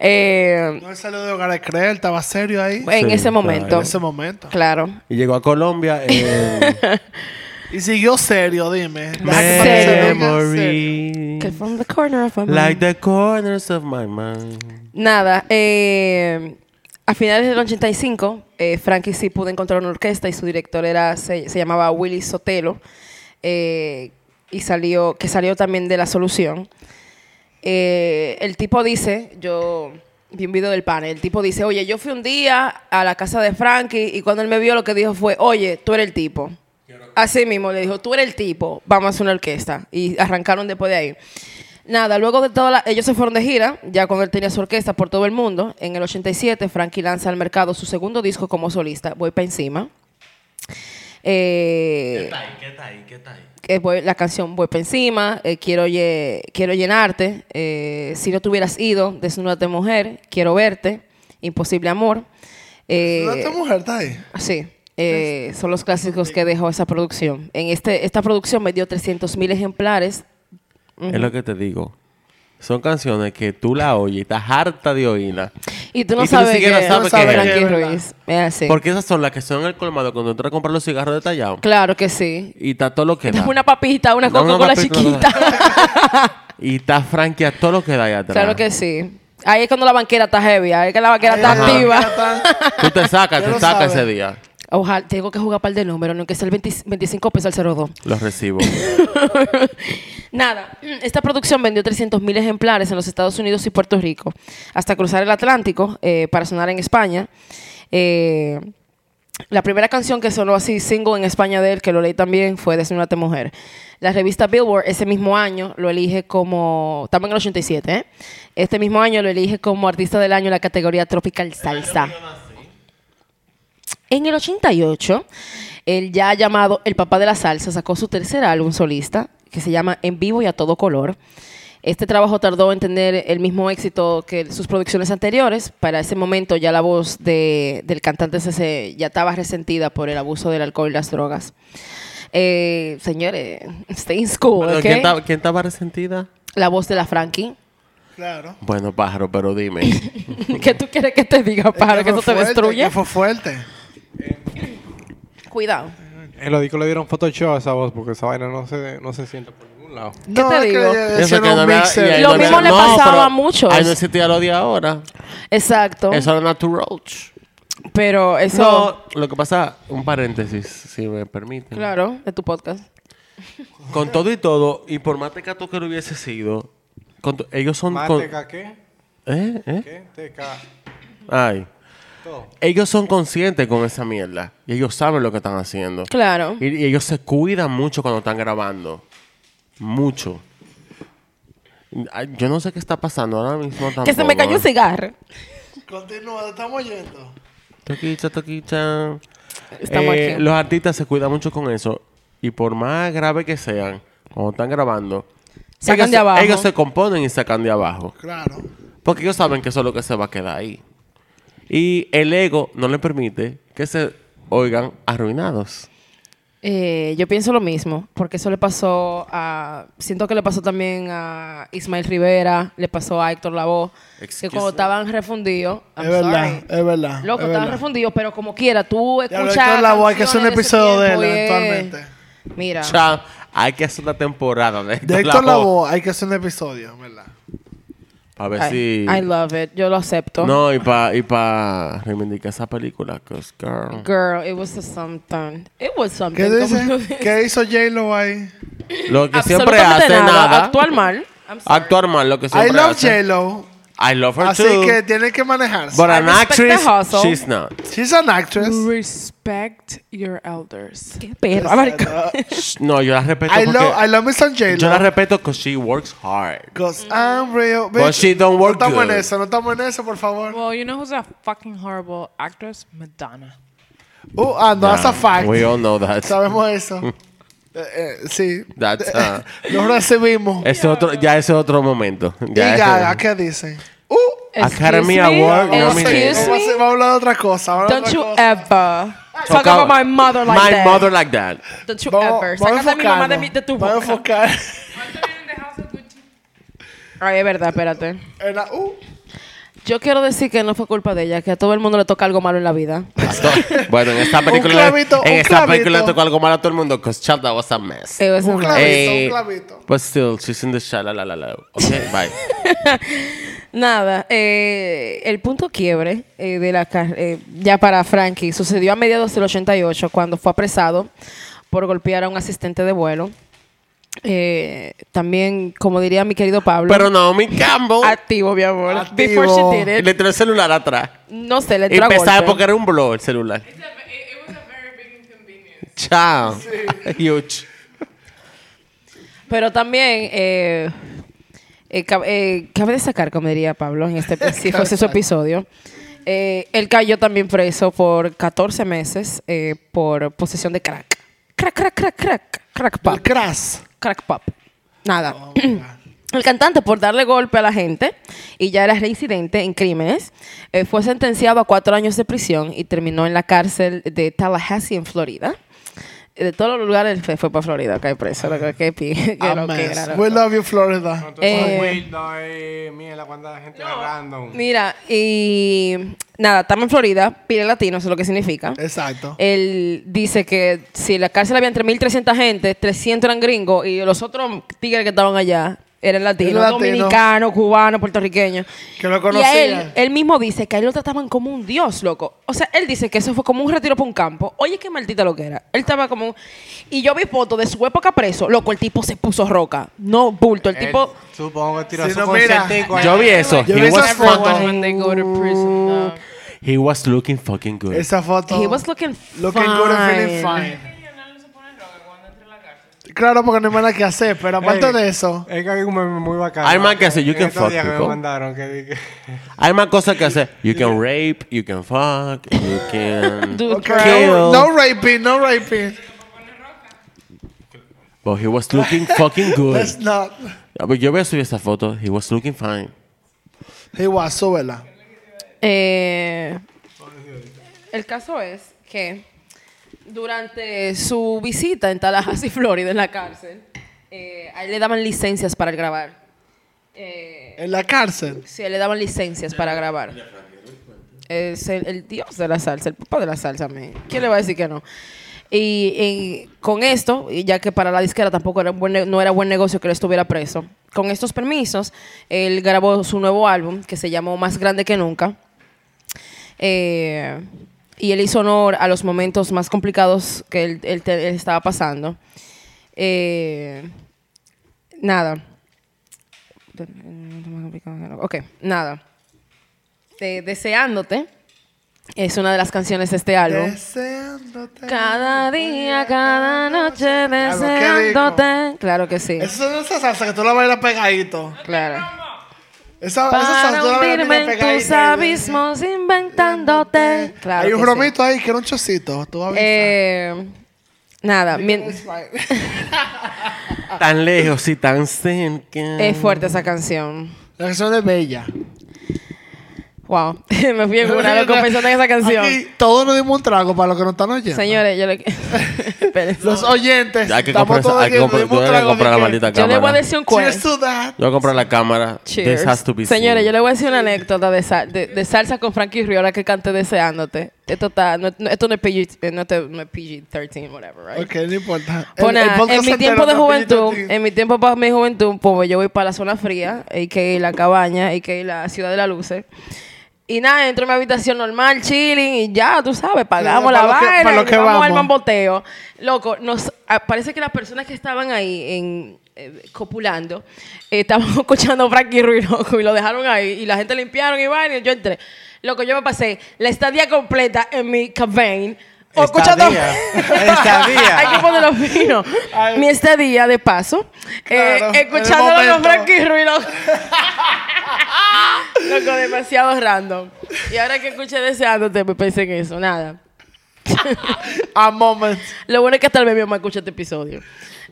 Eh, No él salió de Hogar de Creer, estaba serio ahí. en Sí, ese momento. En ese momento. Claro. y llegó a Colombia en Y siguió serio, dime. Memory. Que from the corner of my mind. Like the corners of my mind. Nada, eh, a finales del 85, eh, Frankie sí pudo encontrar una orquesta y su director era se, se llamaba Willy Sotelo eh, y salió que salió también de la solución. Eh, el tipo dice, yo vi un video del panel, el tipo dice, oye, yo fui un día a la casa de Frankie y cuando él me vio lo que dijo fue, oye, tú eres el tipo. Así mismo le dijo, tú eres el tipo, vamos a hacer una orquesta. Y arrancaron después de ahí. Nada, luego de toda la, ellos se fueron de gira, ya cuando él tenía su orquesta por todo el mundo. En el 87, Frankie lanza al mercado su segundo disco como solista, Voy pa' encima. Eh, ¿Qué está ahí? ¿Qué está ahí? que voy- la canción Voy pa' encima, eh, quiero, quiero llenarte, eh, si no te hubieras ido, Desnúdate mujer, quiero verte, Imposible amor. Eh, ¿Esta mujer está ahí? Sí, eh, son los clásicos que dejó esa producción. En este, esta producción me dio 300 mil ejemplares. Es lo que te digo. Son canciones que tú la oyes y estás harta de oírla. Y tú no Y tú ni sabes que sabes que es. Ruiz. Es así. Porque esas son las que son en el colmado cuando entras a comprar los cigarros detallados. Claro que sí. Y está todo lo que da. Una papita, una Coca-Cola chiquita. Y está Frankie a todo lo que da allá atrás. claro que sí. Ahí es cuando la banquera está heavy, ahí es que la banquera está Ajá. activa. Está- Tú te sacas, te sacas sabe. ese día. Ojalá, tengo que jugar par de números, no que sea el 20 25 pesos al 02. Los recibo. Nada, esta producción vendió 300 mil ejemplares en los Estados Unidos y Puerto Rico, hasta cruzar el Atlántico eh, para sonar en España. Eh, la primera canción que sonó así single en España de él, que lo leí también, fue Desnúdate Mujer. La revista Billboard ese mismo año lo elige como, estamos en el 87, ¿eh? Este mismo año lo elige como artista del año en la categoría Tropical Salsa. En el 88, el ya llamado El Papá de la Salsa sacó su tercer álbum solista, que se llama En Vivo y a Todo Color. Este trabajo tardó en tener el mismo éxito que sus producciones anteriores. Para ese momento ya la voz de- del cantante se- se, ya estaba resentida por el abuso del alcohol y las drogas. Eh, señores, stay in school, ¿ok? ¿quién, estaba, resentida? La voz de la Frankie. Claro. Bueno, pájaro, pero dime. ¿Qué tú quieres que te diga, para Es que eso te fuerte, destruya? que fue fuerte. Cuidado. En los discos le dieron Photoshop a esa voz porque esa vaina no se, no se siente por ningún lado. ¿Qué te es que digo? ya Eso hicieron que no mixer. Lo mismo le no, pasaba a muchos. Ahí no existía lo de ahora. Exacto. Eso era Natural Roach. Pero eso, No, lo que pasa, un paréntesis, si me permiten. claro, de tu podcast. Con todo y todo, y por más tecato que lo hubiese sido, con ellos son... ¿Más con- TK qué? ¿Eh? ¿Eh? ¿Qué? TK. Ay. Ellos son conscientes con esa mierda. Y ellos saben lo que están haciendo. Claro. Y, y ellos se cuidan mucho cuando están grabando. Mucho. Ay, Yo no sé qué está pasando ahora mismo tampoco. Que se me cayó un cigarro. Continúa, te estamos oyendo. Toquicha, toquicha. Estamos Eh, aquí. Los artistas se cuidan mucho con eso. Y por más grave que sean, cuando están grabando, Sacan ellos, de se- abajo. ellos se componen y sacan de abajo. Claro. Porque ellos saben que eso es lo que se va a quedar ahí. Y el ego no le permite que se oigan arruinados. Eh, yo pienso lo mismo, porque eso le pasó a... Siento que le pasó también a Ismael Rivera, le pasó a Héctor Lavoe, que cuando me. estaban refundidos... Es verdad, sorry. es verdad. Loco, es estaban verdad. refundidos, pero como quiera, tú escuchas... Héctor Lavoe, hay que hacer un episodio de tiempo él y es- eventualmente. Mira, Chao. Hay que hacer una temporada de De Héctor Lavoe hay que hacer un episodio, ¿verdad? A ver I, si... I love it, yo lo acepto. No, y para y pa reivindicar esa película. Cause girl. Girl, it was a something. It was something. ¿Qué dice? ¿Qué hizo J-Lo ahí? Lo que siempre hace nada. Actuar mal. Actuar mal, lo que I siempre love hace. J-Lo. I love her Así too. que tiene que manejarse. But an I respect actress, hustle. she's not. She's an actress. Respect your elders. Qué marico. Shh, No, yo la respeto I porque... love, I love me some yo la respeto because she works hard. Because I'm real. But she don't work No estamos good. en eso, no estamos en eso, por favor. Well, you know who's a fucking horrible actress? Madonna. Uh, ah, no, that's a fact. We all know that. Sabemos eso. Eh, eh, sí. That's, uh, Lo recibimos. ese otro, ya ese otro momento. Y Ya ese- Gaga, ¿qué dicen? Uh, Academy Excuse me? Award vamos, a, hablar de otra cosa. Don't de you otra ever talk Talk about about- my mother like My that. mother like that. Don't you Vamos, ever. Sácate a mi mamá de, mi- de tu Vamos a boca. enfocar. Ay, es verdad, espérate. en la- uh, Yo quiero decir que no fue culpa de ella, que a todo el mundo le toca algo malo en la vida. Bueno, en esta película, clavito, en esta película le tocó algo malo a todo el mundo. Cause child, that was a mess. It was un a- clavito, Eh, un clavito. But still, she's in the shot. La, la, la, la. Okay, bye. Nada, eh, el punto quiebre eh, de la eh, ya para Frankie sucedió a mediados del 88 cuando fue apresado por golpear a un asistente de vuelo. Eh, también, como diría mi querido Pablo, Pero Naomi Campbell activo, mi amor. Activo. Before she did le it, tiró el celular atrás. no sé, le entró a pensaba golpe. porque era un blog el celular. Chao. Huge. Pero también eh, eh, eh, cabe destacar, como diría Pablo, en este si fuese su episodio, eh, él cayó también preso por 14 meses eh, por posesión de crack. Crack, crack, crack, crack, crack El pop, crash. Crack pop. Nada. El cantante, por darle golpe a la gente y ya era reincidente en crímenes, eh, fue sentenciado a cuatro años de prisión y terminó en la cárcel de Tallahassee, en Florida. De todos los lugares fue, fue para Florida, cae preso. Lo que, que, pi- que A lo que era, We love you, Florida. Eh, Eh, mira cuánta gente random. Mira, y nada, estamos en Florida, pide latino, eso es lo que significa. Exacto. Él dice que si en la cárcel había entre 1.300 gente, 300 eran gringos y los otros tigres que estaban allá eran latinos, Eran latinos. dominicanos, cubanos, puertorriqueños. Que lo Y a él, él mismo dice que a él lo trataban como un dios, loco. O sea, él dice que eso fue como un retiro para un campo. Oye, qué maldita lo que era. Él estaba como... un- Y yo vi fotos de su época preso. Loco, el tipo se puso roca. No bulto. El tipo... Supongo que tiró Sí, su no, mira. Yo vi eso. Yo He vi was, esas fotos. he was looking fucking good. Esa foto. He was looking Looking good and feeling fine. Claro, porque no hay nada que hacer, pero aparte de eso, Es que hay un meme muy bacano. Hay más que hacer, you can fuck people. mandaron que Hay más cosas que hacer. You can rape, you can fuck, you can kill. no, no raping, no raping. But he was looking fucking good. Let's not. Ver, Yo voy a subir esa foto. He was looking fine. He was, súbela. Eh, el caso es que durante su visita en Tallahassee, Florida, en la cárcel, eh, a él le daban licencias para grabar. Eh, En la cárcel. sí, le daban licencias para grabar. Es el, el dios de la salsa, el papá de la salsa. me- ¿Quién le va a decir que no? Y, y con esto, ya que para la disquera tampoco era buen no era buen negocio que él estuviera preso, con estos permisos, él grabó su nuevo álbum que se llamó Más Grande que Nunca. Eh, y él hizo honor a los momentos más complicados que él, él te- él estaba pasando. Eh, nada. Ok, nada. Deseándote es una de las canciones de este álbum. Deseándote. Cada día, cada noche deseándote. Claro que sí. Esa es esa salsa que tú la bailas pegadito. Claro. Esa, Para hundirme en tus abismos inventándote. Claro Hay un que romito ahí que era un chocito. Tú avisas. Eh, nada, mien-. Tan lejos y tan cerca. es fuerte esa canción. La canción es bella. Wow. Me fui en una loco pensando en esa canción. Aquí todos nos dimos un trago para los que nos están oyendo. Señores, yo le... Los oyentes. Hay que comprar, esa- hay que comprar, un debes trago comprar la maldita Yo le voy a cámara. decir un Cheers cuento. to that. Yo voy a comprar la cámara. Cheers. This has to be Señores, seen. yo le voy a decir una anécdota de, sal- de, de salsa con Frankie Rio ahora que cante Deseándote. Esto, está, no, esto no es PG, eh, no, PG-13, whatever, right? Ok, no importa. Pues El- el en mi tiempo de juventud, en mi tiempo para mi juventud, pues yo voy para la zona fría, y que la cabaña, y que la ciudad de la luces. Y nada, entro en mi habitación normal, chilling, y ya, tú sabes, pagamos Sí, la para lo que- vaina, lo y que vamos al mamboteo. Loco, nos, ah, parece que las personas que estaban ahí en, eh, copulando eh, estaban escuchando Frankie Ruiz, loco, y lo dejaron ahí, y la gente limpiaron y vaina, y yo entré. Loco, yo me pasé la estadía completa en mi o escuchando- Estadía. Hay que ponerlo fino. Mi estadía, de paso. eh, Claro, el con momento. Frankie Ruiz. Loco. Loco, demasiado random. Y ahora que escuché deseándote, me pensé en eso. Nada. A moment. Lo bueno es que hasta el bebé me escucha este episodio.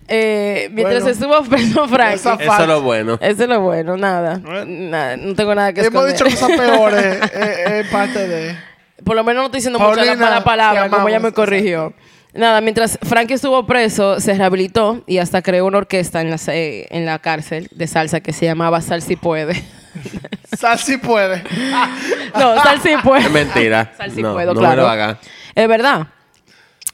Eh, mientras Bueno. estuvo preso Frankie. Esa Eso es lo bueno. Eso es lo bueno, nada. Nada, no tengo nada que Hemos esconder. dicho cosas peores eh, en parte de... Por lo menos no estoy diciendo mucho la Paulina, mala palabra, te como ella me corrigió. Nada, mientras Frankie estuvo preso, se rehabilitó y hasta creó una orquesta en la, se- en la cárcel de salsa que se llamaba Sal Si Puede. Sal si puede. no, Sal Si Puede. Es mentira. Sal Si no, Puedo, no claro. me lo haga. Es verdad.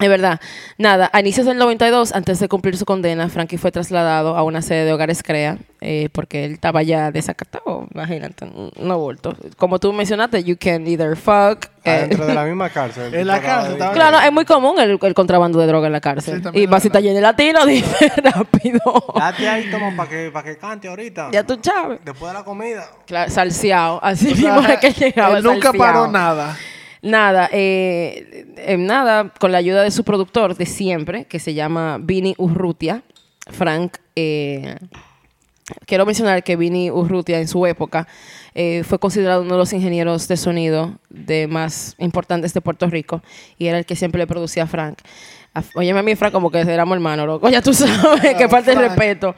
Es verdad. Nada, a inicios del 92, antes de cumplir su condena, Frankie fue trasladado a una sede de hogares CREA eh, porque él estaba ya desacatado. Imagínate, no vuelto. Como tú mencionaste, you can either fuck. eh, de la misma cárcel. En la cárcel, Estaba- Claro, es muy común el, el contrabando de droga en la cárcel. Sí, y vas y está lleno de latino, dice rápido. Date ahí, toma, para que, pa' que cante ahorita. ya tú sabes. Después de la comida. Claro, salseado. Así O sea, mismo es que llegaba. él nunca salseado. paró nada. Nada, eh, eh, nada, con la ayuda de su productor de siempre, que se llama Vini Urrutia, Frank, eh, quiero mencionar que Vini Urrutia en su época eh, fue considerado uno de los ingenieros de sonido de más importantes de Puerto Rico y era el que siempre le producía a Frank. Oye, a mí, Frank, como que éramos hermanos, loco. Ya tú sabes que parte de Frank. respeto.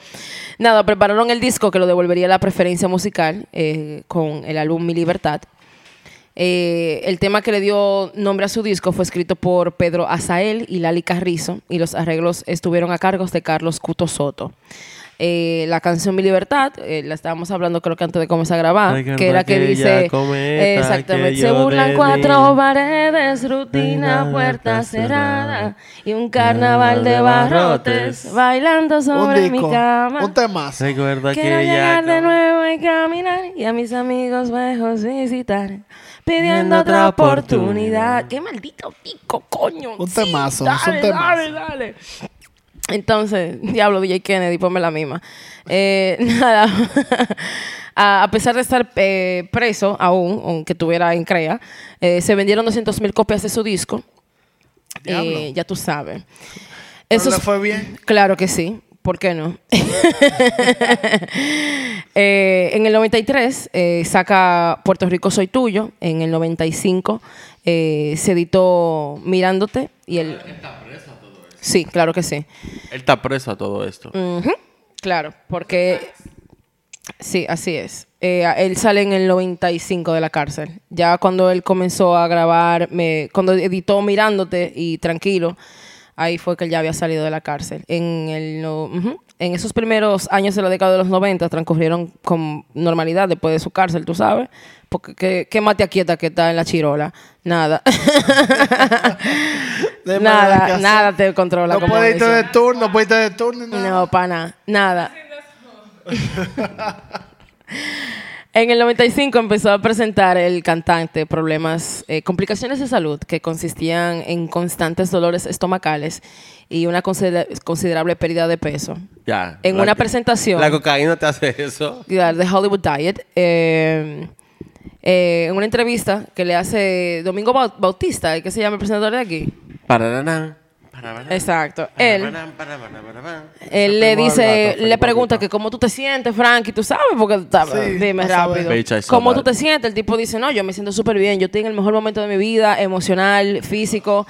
Nada, prepararon el disco que lo devolvería la preferencia musical eh, con el álbum Mi Libertad. Eh, el tema que le dio nombre a su disco fue escrito por Pedro Azael y Lali Carrizo y los arreglos estuvieron a cargo de Carlos Cuto Soto. Eh, la canción Mi Libertad, eh, la estábamos hablando creo que antes de comenzar a grabar, Ay, que era que que dice, cometa, exactamente, que se burlan cuatro mí. paredes, rutina, puerta cerrada cerrada. y un carnaval de barrotes bailando Un sobre mi disco. cama. Un temazo. Recuerda Quiero que llegar ella... de nuevo y caminar y a mis amigos lejos visitar. Pidiendo otra oportunidad. ¡Qué maldito pico, coño! Un Sí, temazo, dale, es un temazo. Dale, dale. Entonces, diablo, DJ Kennedy, ponme la misma. Eh, nada. a, pesar de estar eh, preso aún, aunque estuviera en CREA, eh, se vendieron 200 mil copias de su disco. Ya tú sabes. Eso le fue bien. Claro que sí. ¿Por qué no? Eh, en el 93 eh, saca Puerto Rico Soy Tuyo. En el 95 eh, se editó Mirándote. Y el... Sí, claro que sí. Él está preso a todo esto. Claro, porque... Sí, así es. Eh, él sale en el 95 de la cárcel. Ya cuando él comenzó a grabar, me- cuando editó Mirándote y Tranquilo, ahí fue que él ya había salido de la cárcel. En, el, no- en esos primeros años de la década de los 90 transcurrieron con normalidad después de su cárcel, tú sabes. Porque qué, qué mate quieta que está en la chirola. Nada. Nada, nada te controla. No puede irte de tour, no puede irte de tour ni nada. No, pana, nada. En el 95 empezó a presentar el cantante problemas, eh, complicaciones de salud que consistían en constantes dolores estomacales y una considera- considerable pérdida de peso. Ya. En una que- presentación La cocaína te hace eso. de Hollywood Diet, eh, eh, en una entrevista que le hace Domingo Bau- Bautista, ¿qué se llama el presentador de aquí? Pararán, Exacto. Él, le dice, le pregunta que cómo tú te sientes, Frankie, tú sabes, porque tú sabes, Sí, dime rápido. ¿Cómo tú te sientes? El tipo dice, no, yo me siento súper bien, yo estoy en el mejor momento de mi vida, emocional, físico.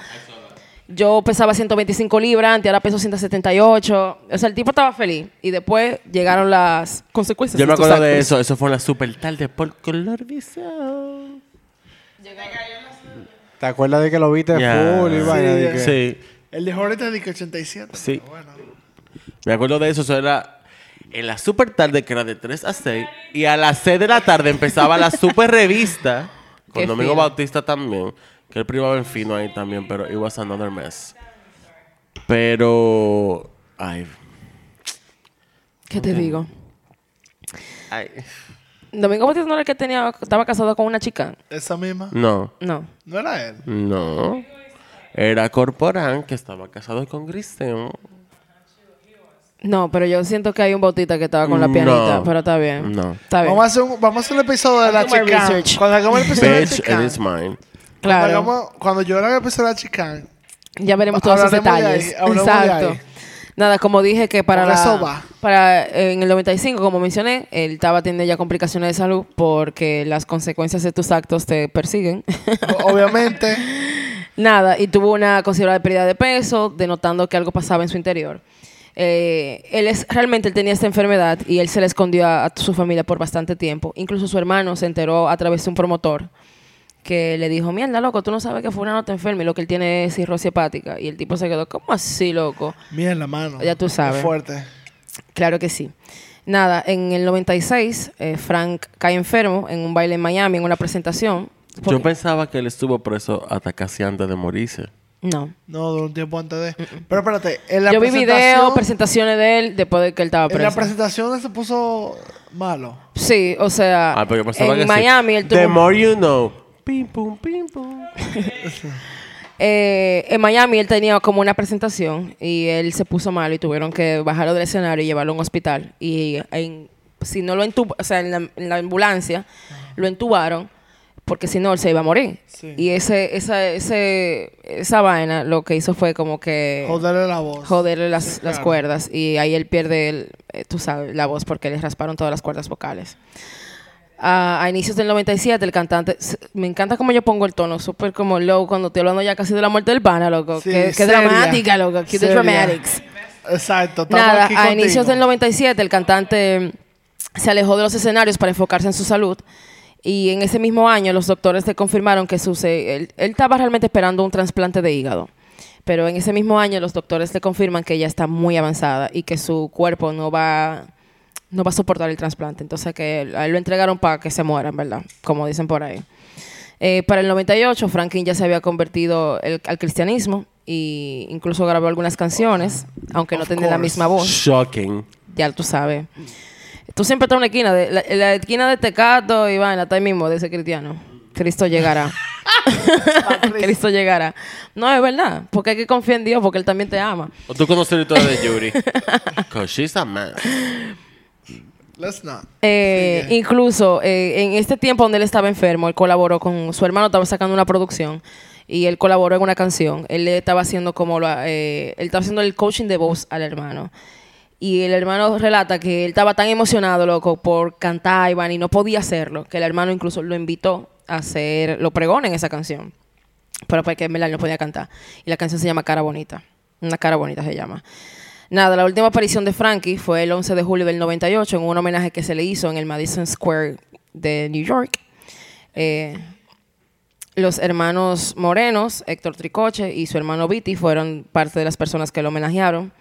yo pesaba 125 libras, antes ahora peso 178. O sea, el tipo estaba feliz. Y después llegaron las consecuencias. Yo me acuerdo de eso. Eso fue en la super tarde por color visión. ¿Te acuerdas de que lo viste full y vaina? Sí. El de ahorita dice que 87. Sí. pero Bueno. Me acuerdo de eso. Eso era en la super tarde, que era de 3 a 6. Y a las 6 de la tarde empezaba la super revista. Con Qué Domingo fino. Bautista también. Que él privaba en fino ahí también. Pero it was another mess. Pero. Ay. ¿Qué te digo? Ay. Domingo Bautista no era el que tenía, estaba casado con una chica. Esa misma. No. No. No era él. No. Era Corporán que estaba casado con Cristian. No, pero yo siento que hay un Bautista que estaba con la No. pianita. Pero está bien. No. Está bien. Vamos a, hacer un, vamos a hacer un episodio de la I'll do my chica. research. Cuando hagamos el episodio de la Bitch, chica. it is mine. Claro. Cuando, hagamos- cuando yo haga el episodio de la chica. Ya veremos todos esos Hablaremos de ahí, detalles. hablaremos de Exacto. ahí. Nada, como dije que para la, eso va. para en el 95, como mencioné, él estaba teniendo ya complicaciones de salud porque las consecuencias de tus actos te persiguen. o- Obviamente. Nada, y tuvo una considerable pérdida de peso, denotando que algo pasaba en su interior. Eh, él es realmente él tenía esta enfermedad y él se la escondió a, a su familia por bastante tiempo. Incluso su hermano se enteró a través de un promotor que le dijo, mierda, loco, tú no sabes que fulano te enferma y lo que él tiene es cirrosis hepática. Y el tipo se quedó, ¿cómo así, loco? Mierda, mano. Ya tú sabes. Es fuerte. Claro que sí. Nada, en el 96, eh, Frank cae enfermo en un baile en Miami, en una presentación. Yo pensaba que él estuvo preso hasta casi antes de morirse. No. No, de un tiempo antes de. Pero espérate, en la Yo vi videos, presentaciones de él después de que él estaba En la preso. presentación se puso malo. Sí, o sea, Ah, pero pensaba que en sí. Miami él The tuvo... more you know. Pim, pum, pim, pum. eh, en Miami él tenía como una presentación y él se puso mal y tuvieron que bajarlo del escenario y llevarlo a un hospital. Y en- si no lo entubaron, o sea, en la, en la ambulancia lo entubaron porque si no él se iba a morir. Sí. Y ese, esa, ese, esa vaina lo que hizo fue como que Joderle la voz. joderle las, Sí, las claro. cuerdas y ahí él pierde, el, eh, tú sabes, la voz porque le rasparon todas las cuerdas vocales. Ah, a inicios del 97 el cantante, me encanta como yo pongo el tono, súper como low cuando estoy hablando ya casi de la muerte del pana, loco. Sí, que seria. dramática, loco. Seria. dramatics. Exacto. Nada, aquí a contigo. inicios del 97 el cantante se alejó de los escenarios para enfocarse en su salud. Y en ese mismo año los doctores le confirmaron que su, se- él, él estaba realmente esperando un trasplante de hígado. Pero en ese mismo año los doctores le confirman que ella está muy avanzada y que su cuerpo no va, no va a soportar el trasplante. Entonces que a él lo entregaron para que se muera, en verdad, como dicen por ahí. Eh, para el 98, Franklin ya se había convertido el- al cristianismo e incluso grabó algunas canciones, aunque no tenía la misma voz. Shocking. Ya tú sabes. Tú siempre estás en una esquina, de, la, la esquina de Tecato y vaina, está ahí mismo de ese cristiano. Cristo llegará. Cristo llegará. No, es verdad, porque hay que confiar en Dios, porque Él también te ama. ¿O tú conoces la historia de Yuri? Because she's a man. Let's not. Eh, incluso eh, en este tiempo donde él estaba enfermo, él colaboró con su hermano, estaba sacando una producción y él colaboró en una canción. Él le estaba haciendo como lo, eh, él estaba haciendo el coaching de voz al hermano. Y el hermano relata que él estaba tan emocionado, loco, por cantar Iván y no podía hacerlo, que el hermano incluso lo invitó a hacer, lo pregón en esa canción. Pero porque en no podía cantar. Y la canción se llama Cara Bonita. Una cara bonita se llama. Nada, la última aparición de Frankie fue el 11 de julio del 98 en un homenaje que se le hizo en el Madison Square de New York. Eh, los hermanos Morenos, Héctor Tricoche y su hermano Viti fueron parte de las personas que lo homenajearon.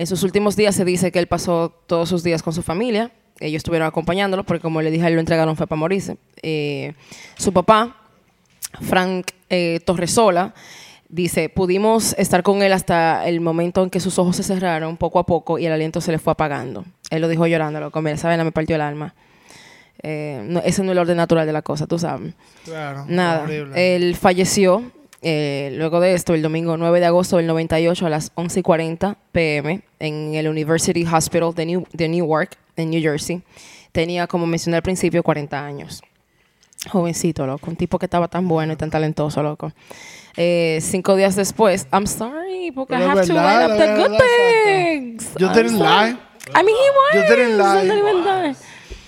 En sus últimos días se dice que él pasó todos sus días con su familia. Ellos estuvieron acompañándolo porque, como le dije, él lo entregaron fue para morirse. Eh, su papá, Frank eh, Torresola, dice, pudimos estar con él hasta el momento en que sus ojos se cerraron poco a poco y el aliento se le fue apagando. Él lo dijo llorando, loco, mira, esa me partió el alma. Eh, no, ese no es el orden natural de la cosa, tú sabes. Claro. Nada, horrible. él falleció eh, luego de esto el domingo 9 de agosto del 98 a las 11 y 40 pm en el University Hospital de, New- de Newark, en New Jersey. Tenía, como mencioné al principio, 40 años. Jovencito, loco. Un tipo que estaba tan bueno y tan talentoso, loco. Eh, cinco días después, I'm sorry, porque Pero I have to line up the good things. You didn't lie. I mean, he was. You didn't lie.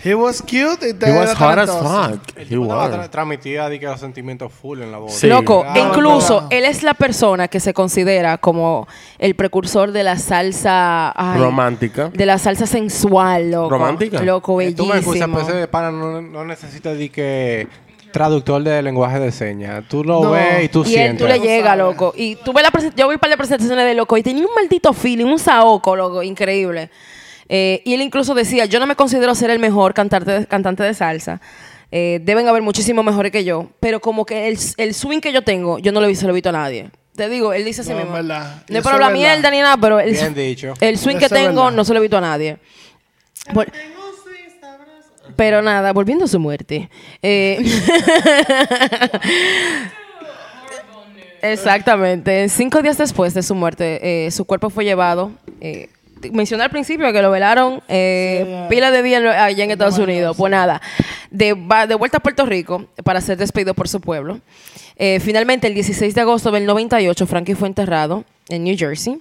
He was cute y He was hot as fuck. El He was. transmitía di que los sentimientos full en la voz. Sí. Loco, Ah, incluso no. él es la persona que se considera como el precursor de la salsa ay, Romántica. de la salsa sensual, loco. ¿Romántica? Loco, Eh, Tú me excusas, bellísimo. pero ese de pana no, no necesita di que traductor de lenguaje de señas. Tú lo No. ves y tú y él, sientes. tú le Tú llega, sabes. loco. Y tú ves la presentación, yo voy para las presentaciones de loco y tenía un maldito feeling, un saoco, loco, increíble. Eh, y él incluso decía, yo no me considero ser el mejor cantante de, cantante de salsa. Eh, deben haber muchísimos mejores que yo. Pero como que el, el swing que yo tengo, yo no lo he visto, lo he visto a nadie. Te digo, él dice así No, mismo. verdad. No es es la mierda ni nada, pero el, Bien dicho. el swing que Eso tengo verdad. no se lo he visto a nadie. Pero nada, volviendo a su muerte. Eh, Exactamente. Cinco días después de su muerte, eh, su cuerpo fue llevado. Mencioné al principio que lo velaron eh, Sí, pila de días allá en Estados Unidos. Pues nada, de vuelta a Puerto Rico para ser despedido por su pueblo. Eh, finalmente, el 16 de agosto del 98, Frankie fue enterrado en New Jersey.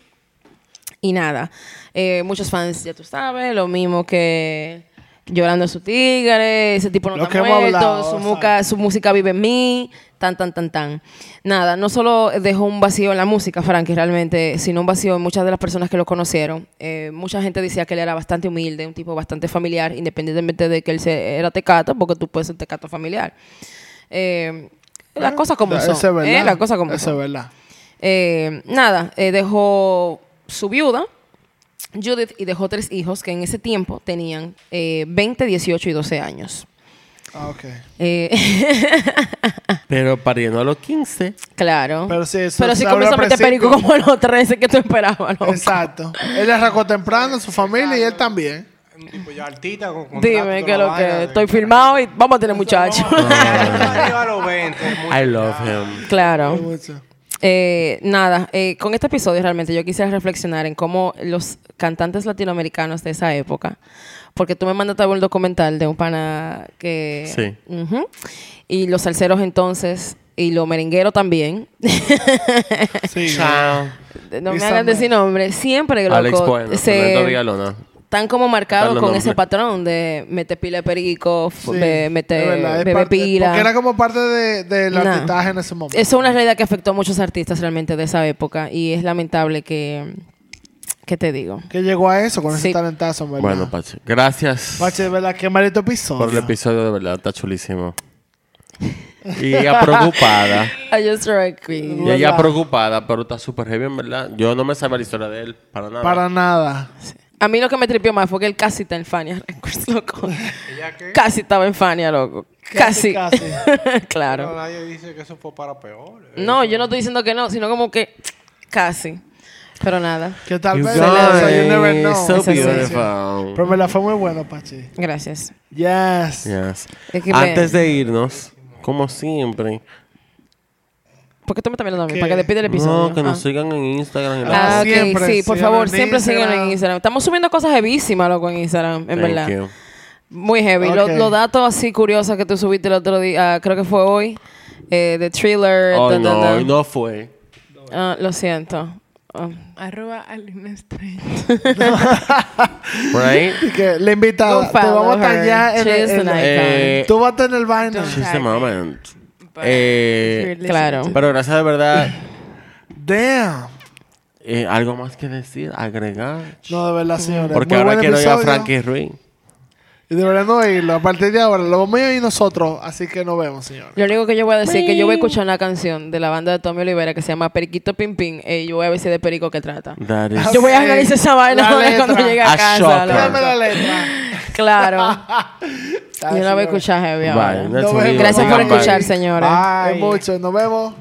Y nada, eh, muchos fans, ya tú sabes, lo mismo que llorando a su tigre, ese tipo no Lo está muerto, hablado, su, muca- su música vive en mí, tan, tan, tan, tan. Nada, no solo dejó un vacío en la música, Frankie, realmente, sino un vacío en muchas de las personas que lo conocieron. Eh, mucha gente decía que él era bastante humilde, un tipo bastante familiar, independientemente de que él se- era tecato, porque tú puedes ser tecato familiar. Eh, las cosas como Eso son. es verdad. eh, las cosas como Eso son. es verdad. Eh, nada, eh, dejó su viuda, Judith, y dejó tres hijos que en ese tiempo tenían eh, 20, 18 y 12 años. Ah, ok. Eh, Pero pariendo a los 15. claro. Pero sí, eso Pero habló comenzó a meter perico como los 13 que tú esperabas, loco. Exacto. Él arrancó temprano, su familia y él también. Un tipo ya altita con Dime que lo que estoy filmado y vamos a tener muchachos. Arriba a los 20. I love him. claro. Eh, nada, eh, con este episodio realmente yo quisiera reflexionar en cómo los cantantes latinoamericanos de esa época, porque tú me mandaste un documental de un pana que... Sí. Y los salseros entonces, y los merengueros también, Sí. Chao. no me hagan decir nombre, siempre Alex loco, Bueno. se- Villalona. Están como marcados con ese patrón de meter pila de perico, Sí, es meter parte- pila. Porque era como parte de- del Nah. artistaje en ese momento. Eso es una realidad que afectó a muchos artistas realmente de esa época y es lamentable que, ¿qué te digo? Que llegó a eso con Sí. ese talentazo, en ¿verdad? Bueno, Pache. Gracias Pache, de verdad, qué maldito episodio. por el episodio, de verdad. Está chulísimo. Y ella preocupada. I just agree. Y ella preocupada, pero está súper heavy, en verdad. Yo no me sabía la historia de él, para nada. Para nada. A mí lo que me tripió más fue que él casi está en Fania Records, loco. ¿Ella qué? Casi estaba en Fania, loco. Casi. Casi, Pero claro. nadie dice que eso fue para peor. No, yo no estoy diciendo que no, sino como que casi. Pero nada. Que tal vez, you never know. so beautiful. Pero me la fue muy bueno, Pachi. Gracias. Yes. Yes. Es que me- Antes de irnos, como siempre, ¿Por qué tú me estás mirando a mí? ¿Qué? Para que despide el episodio. no, que nos Ah. sigan en Instagram. Ah, Ah, ok, Siempre, sí, por síganos favor, en siempre síguenos en Instagram. Estamos subiendo cosas heavísimas, loco, en Instagram, en Thank verdad. you. Muy heavy. Los datos así curiosos que tú subiste el otro día, ah, creo que fue hoy, eh, de thriller. Oh, da, da, no, da. hoy no fue. Ah, lo siento. Arroba Alina Estrella. Right? Y que la invitada, Go tú vamos a ya en, an Eh, Tú vas a tener vaina. She's the me. moment. But Eh, claro. Pero gracias de verdad. Damn. Eh, ¿Algo más que decir? ¿Agregar? No, de verdad, señores. Porque Muy ahora quiero ir a. Frankie Ruiz. Y deberían no oírlo. A partir de ahora lo vamos a oír nosotros. Así que nos vemos, señores. Lo único que yo voy a decir es que yo voy a escuchar una canción de la banda de Tommy Olivera que se llama Periquito Pim Pim y yo voy a ver si es de perico que trata. That is- Yo voy a analizar esa vaina cuando llegue a A casa. Dame la letra. Claro. Yo la voy a escuchar heavy Bye. ahora. Gracias por bye. escuchar, señores. Es mucho. Nos vemos.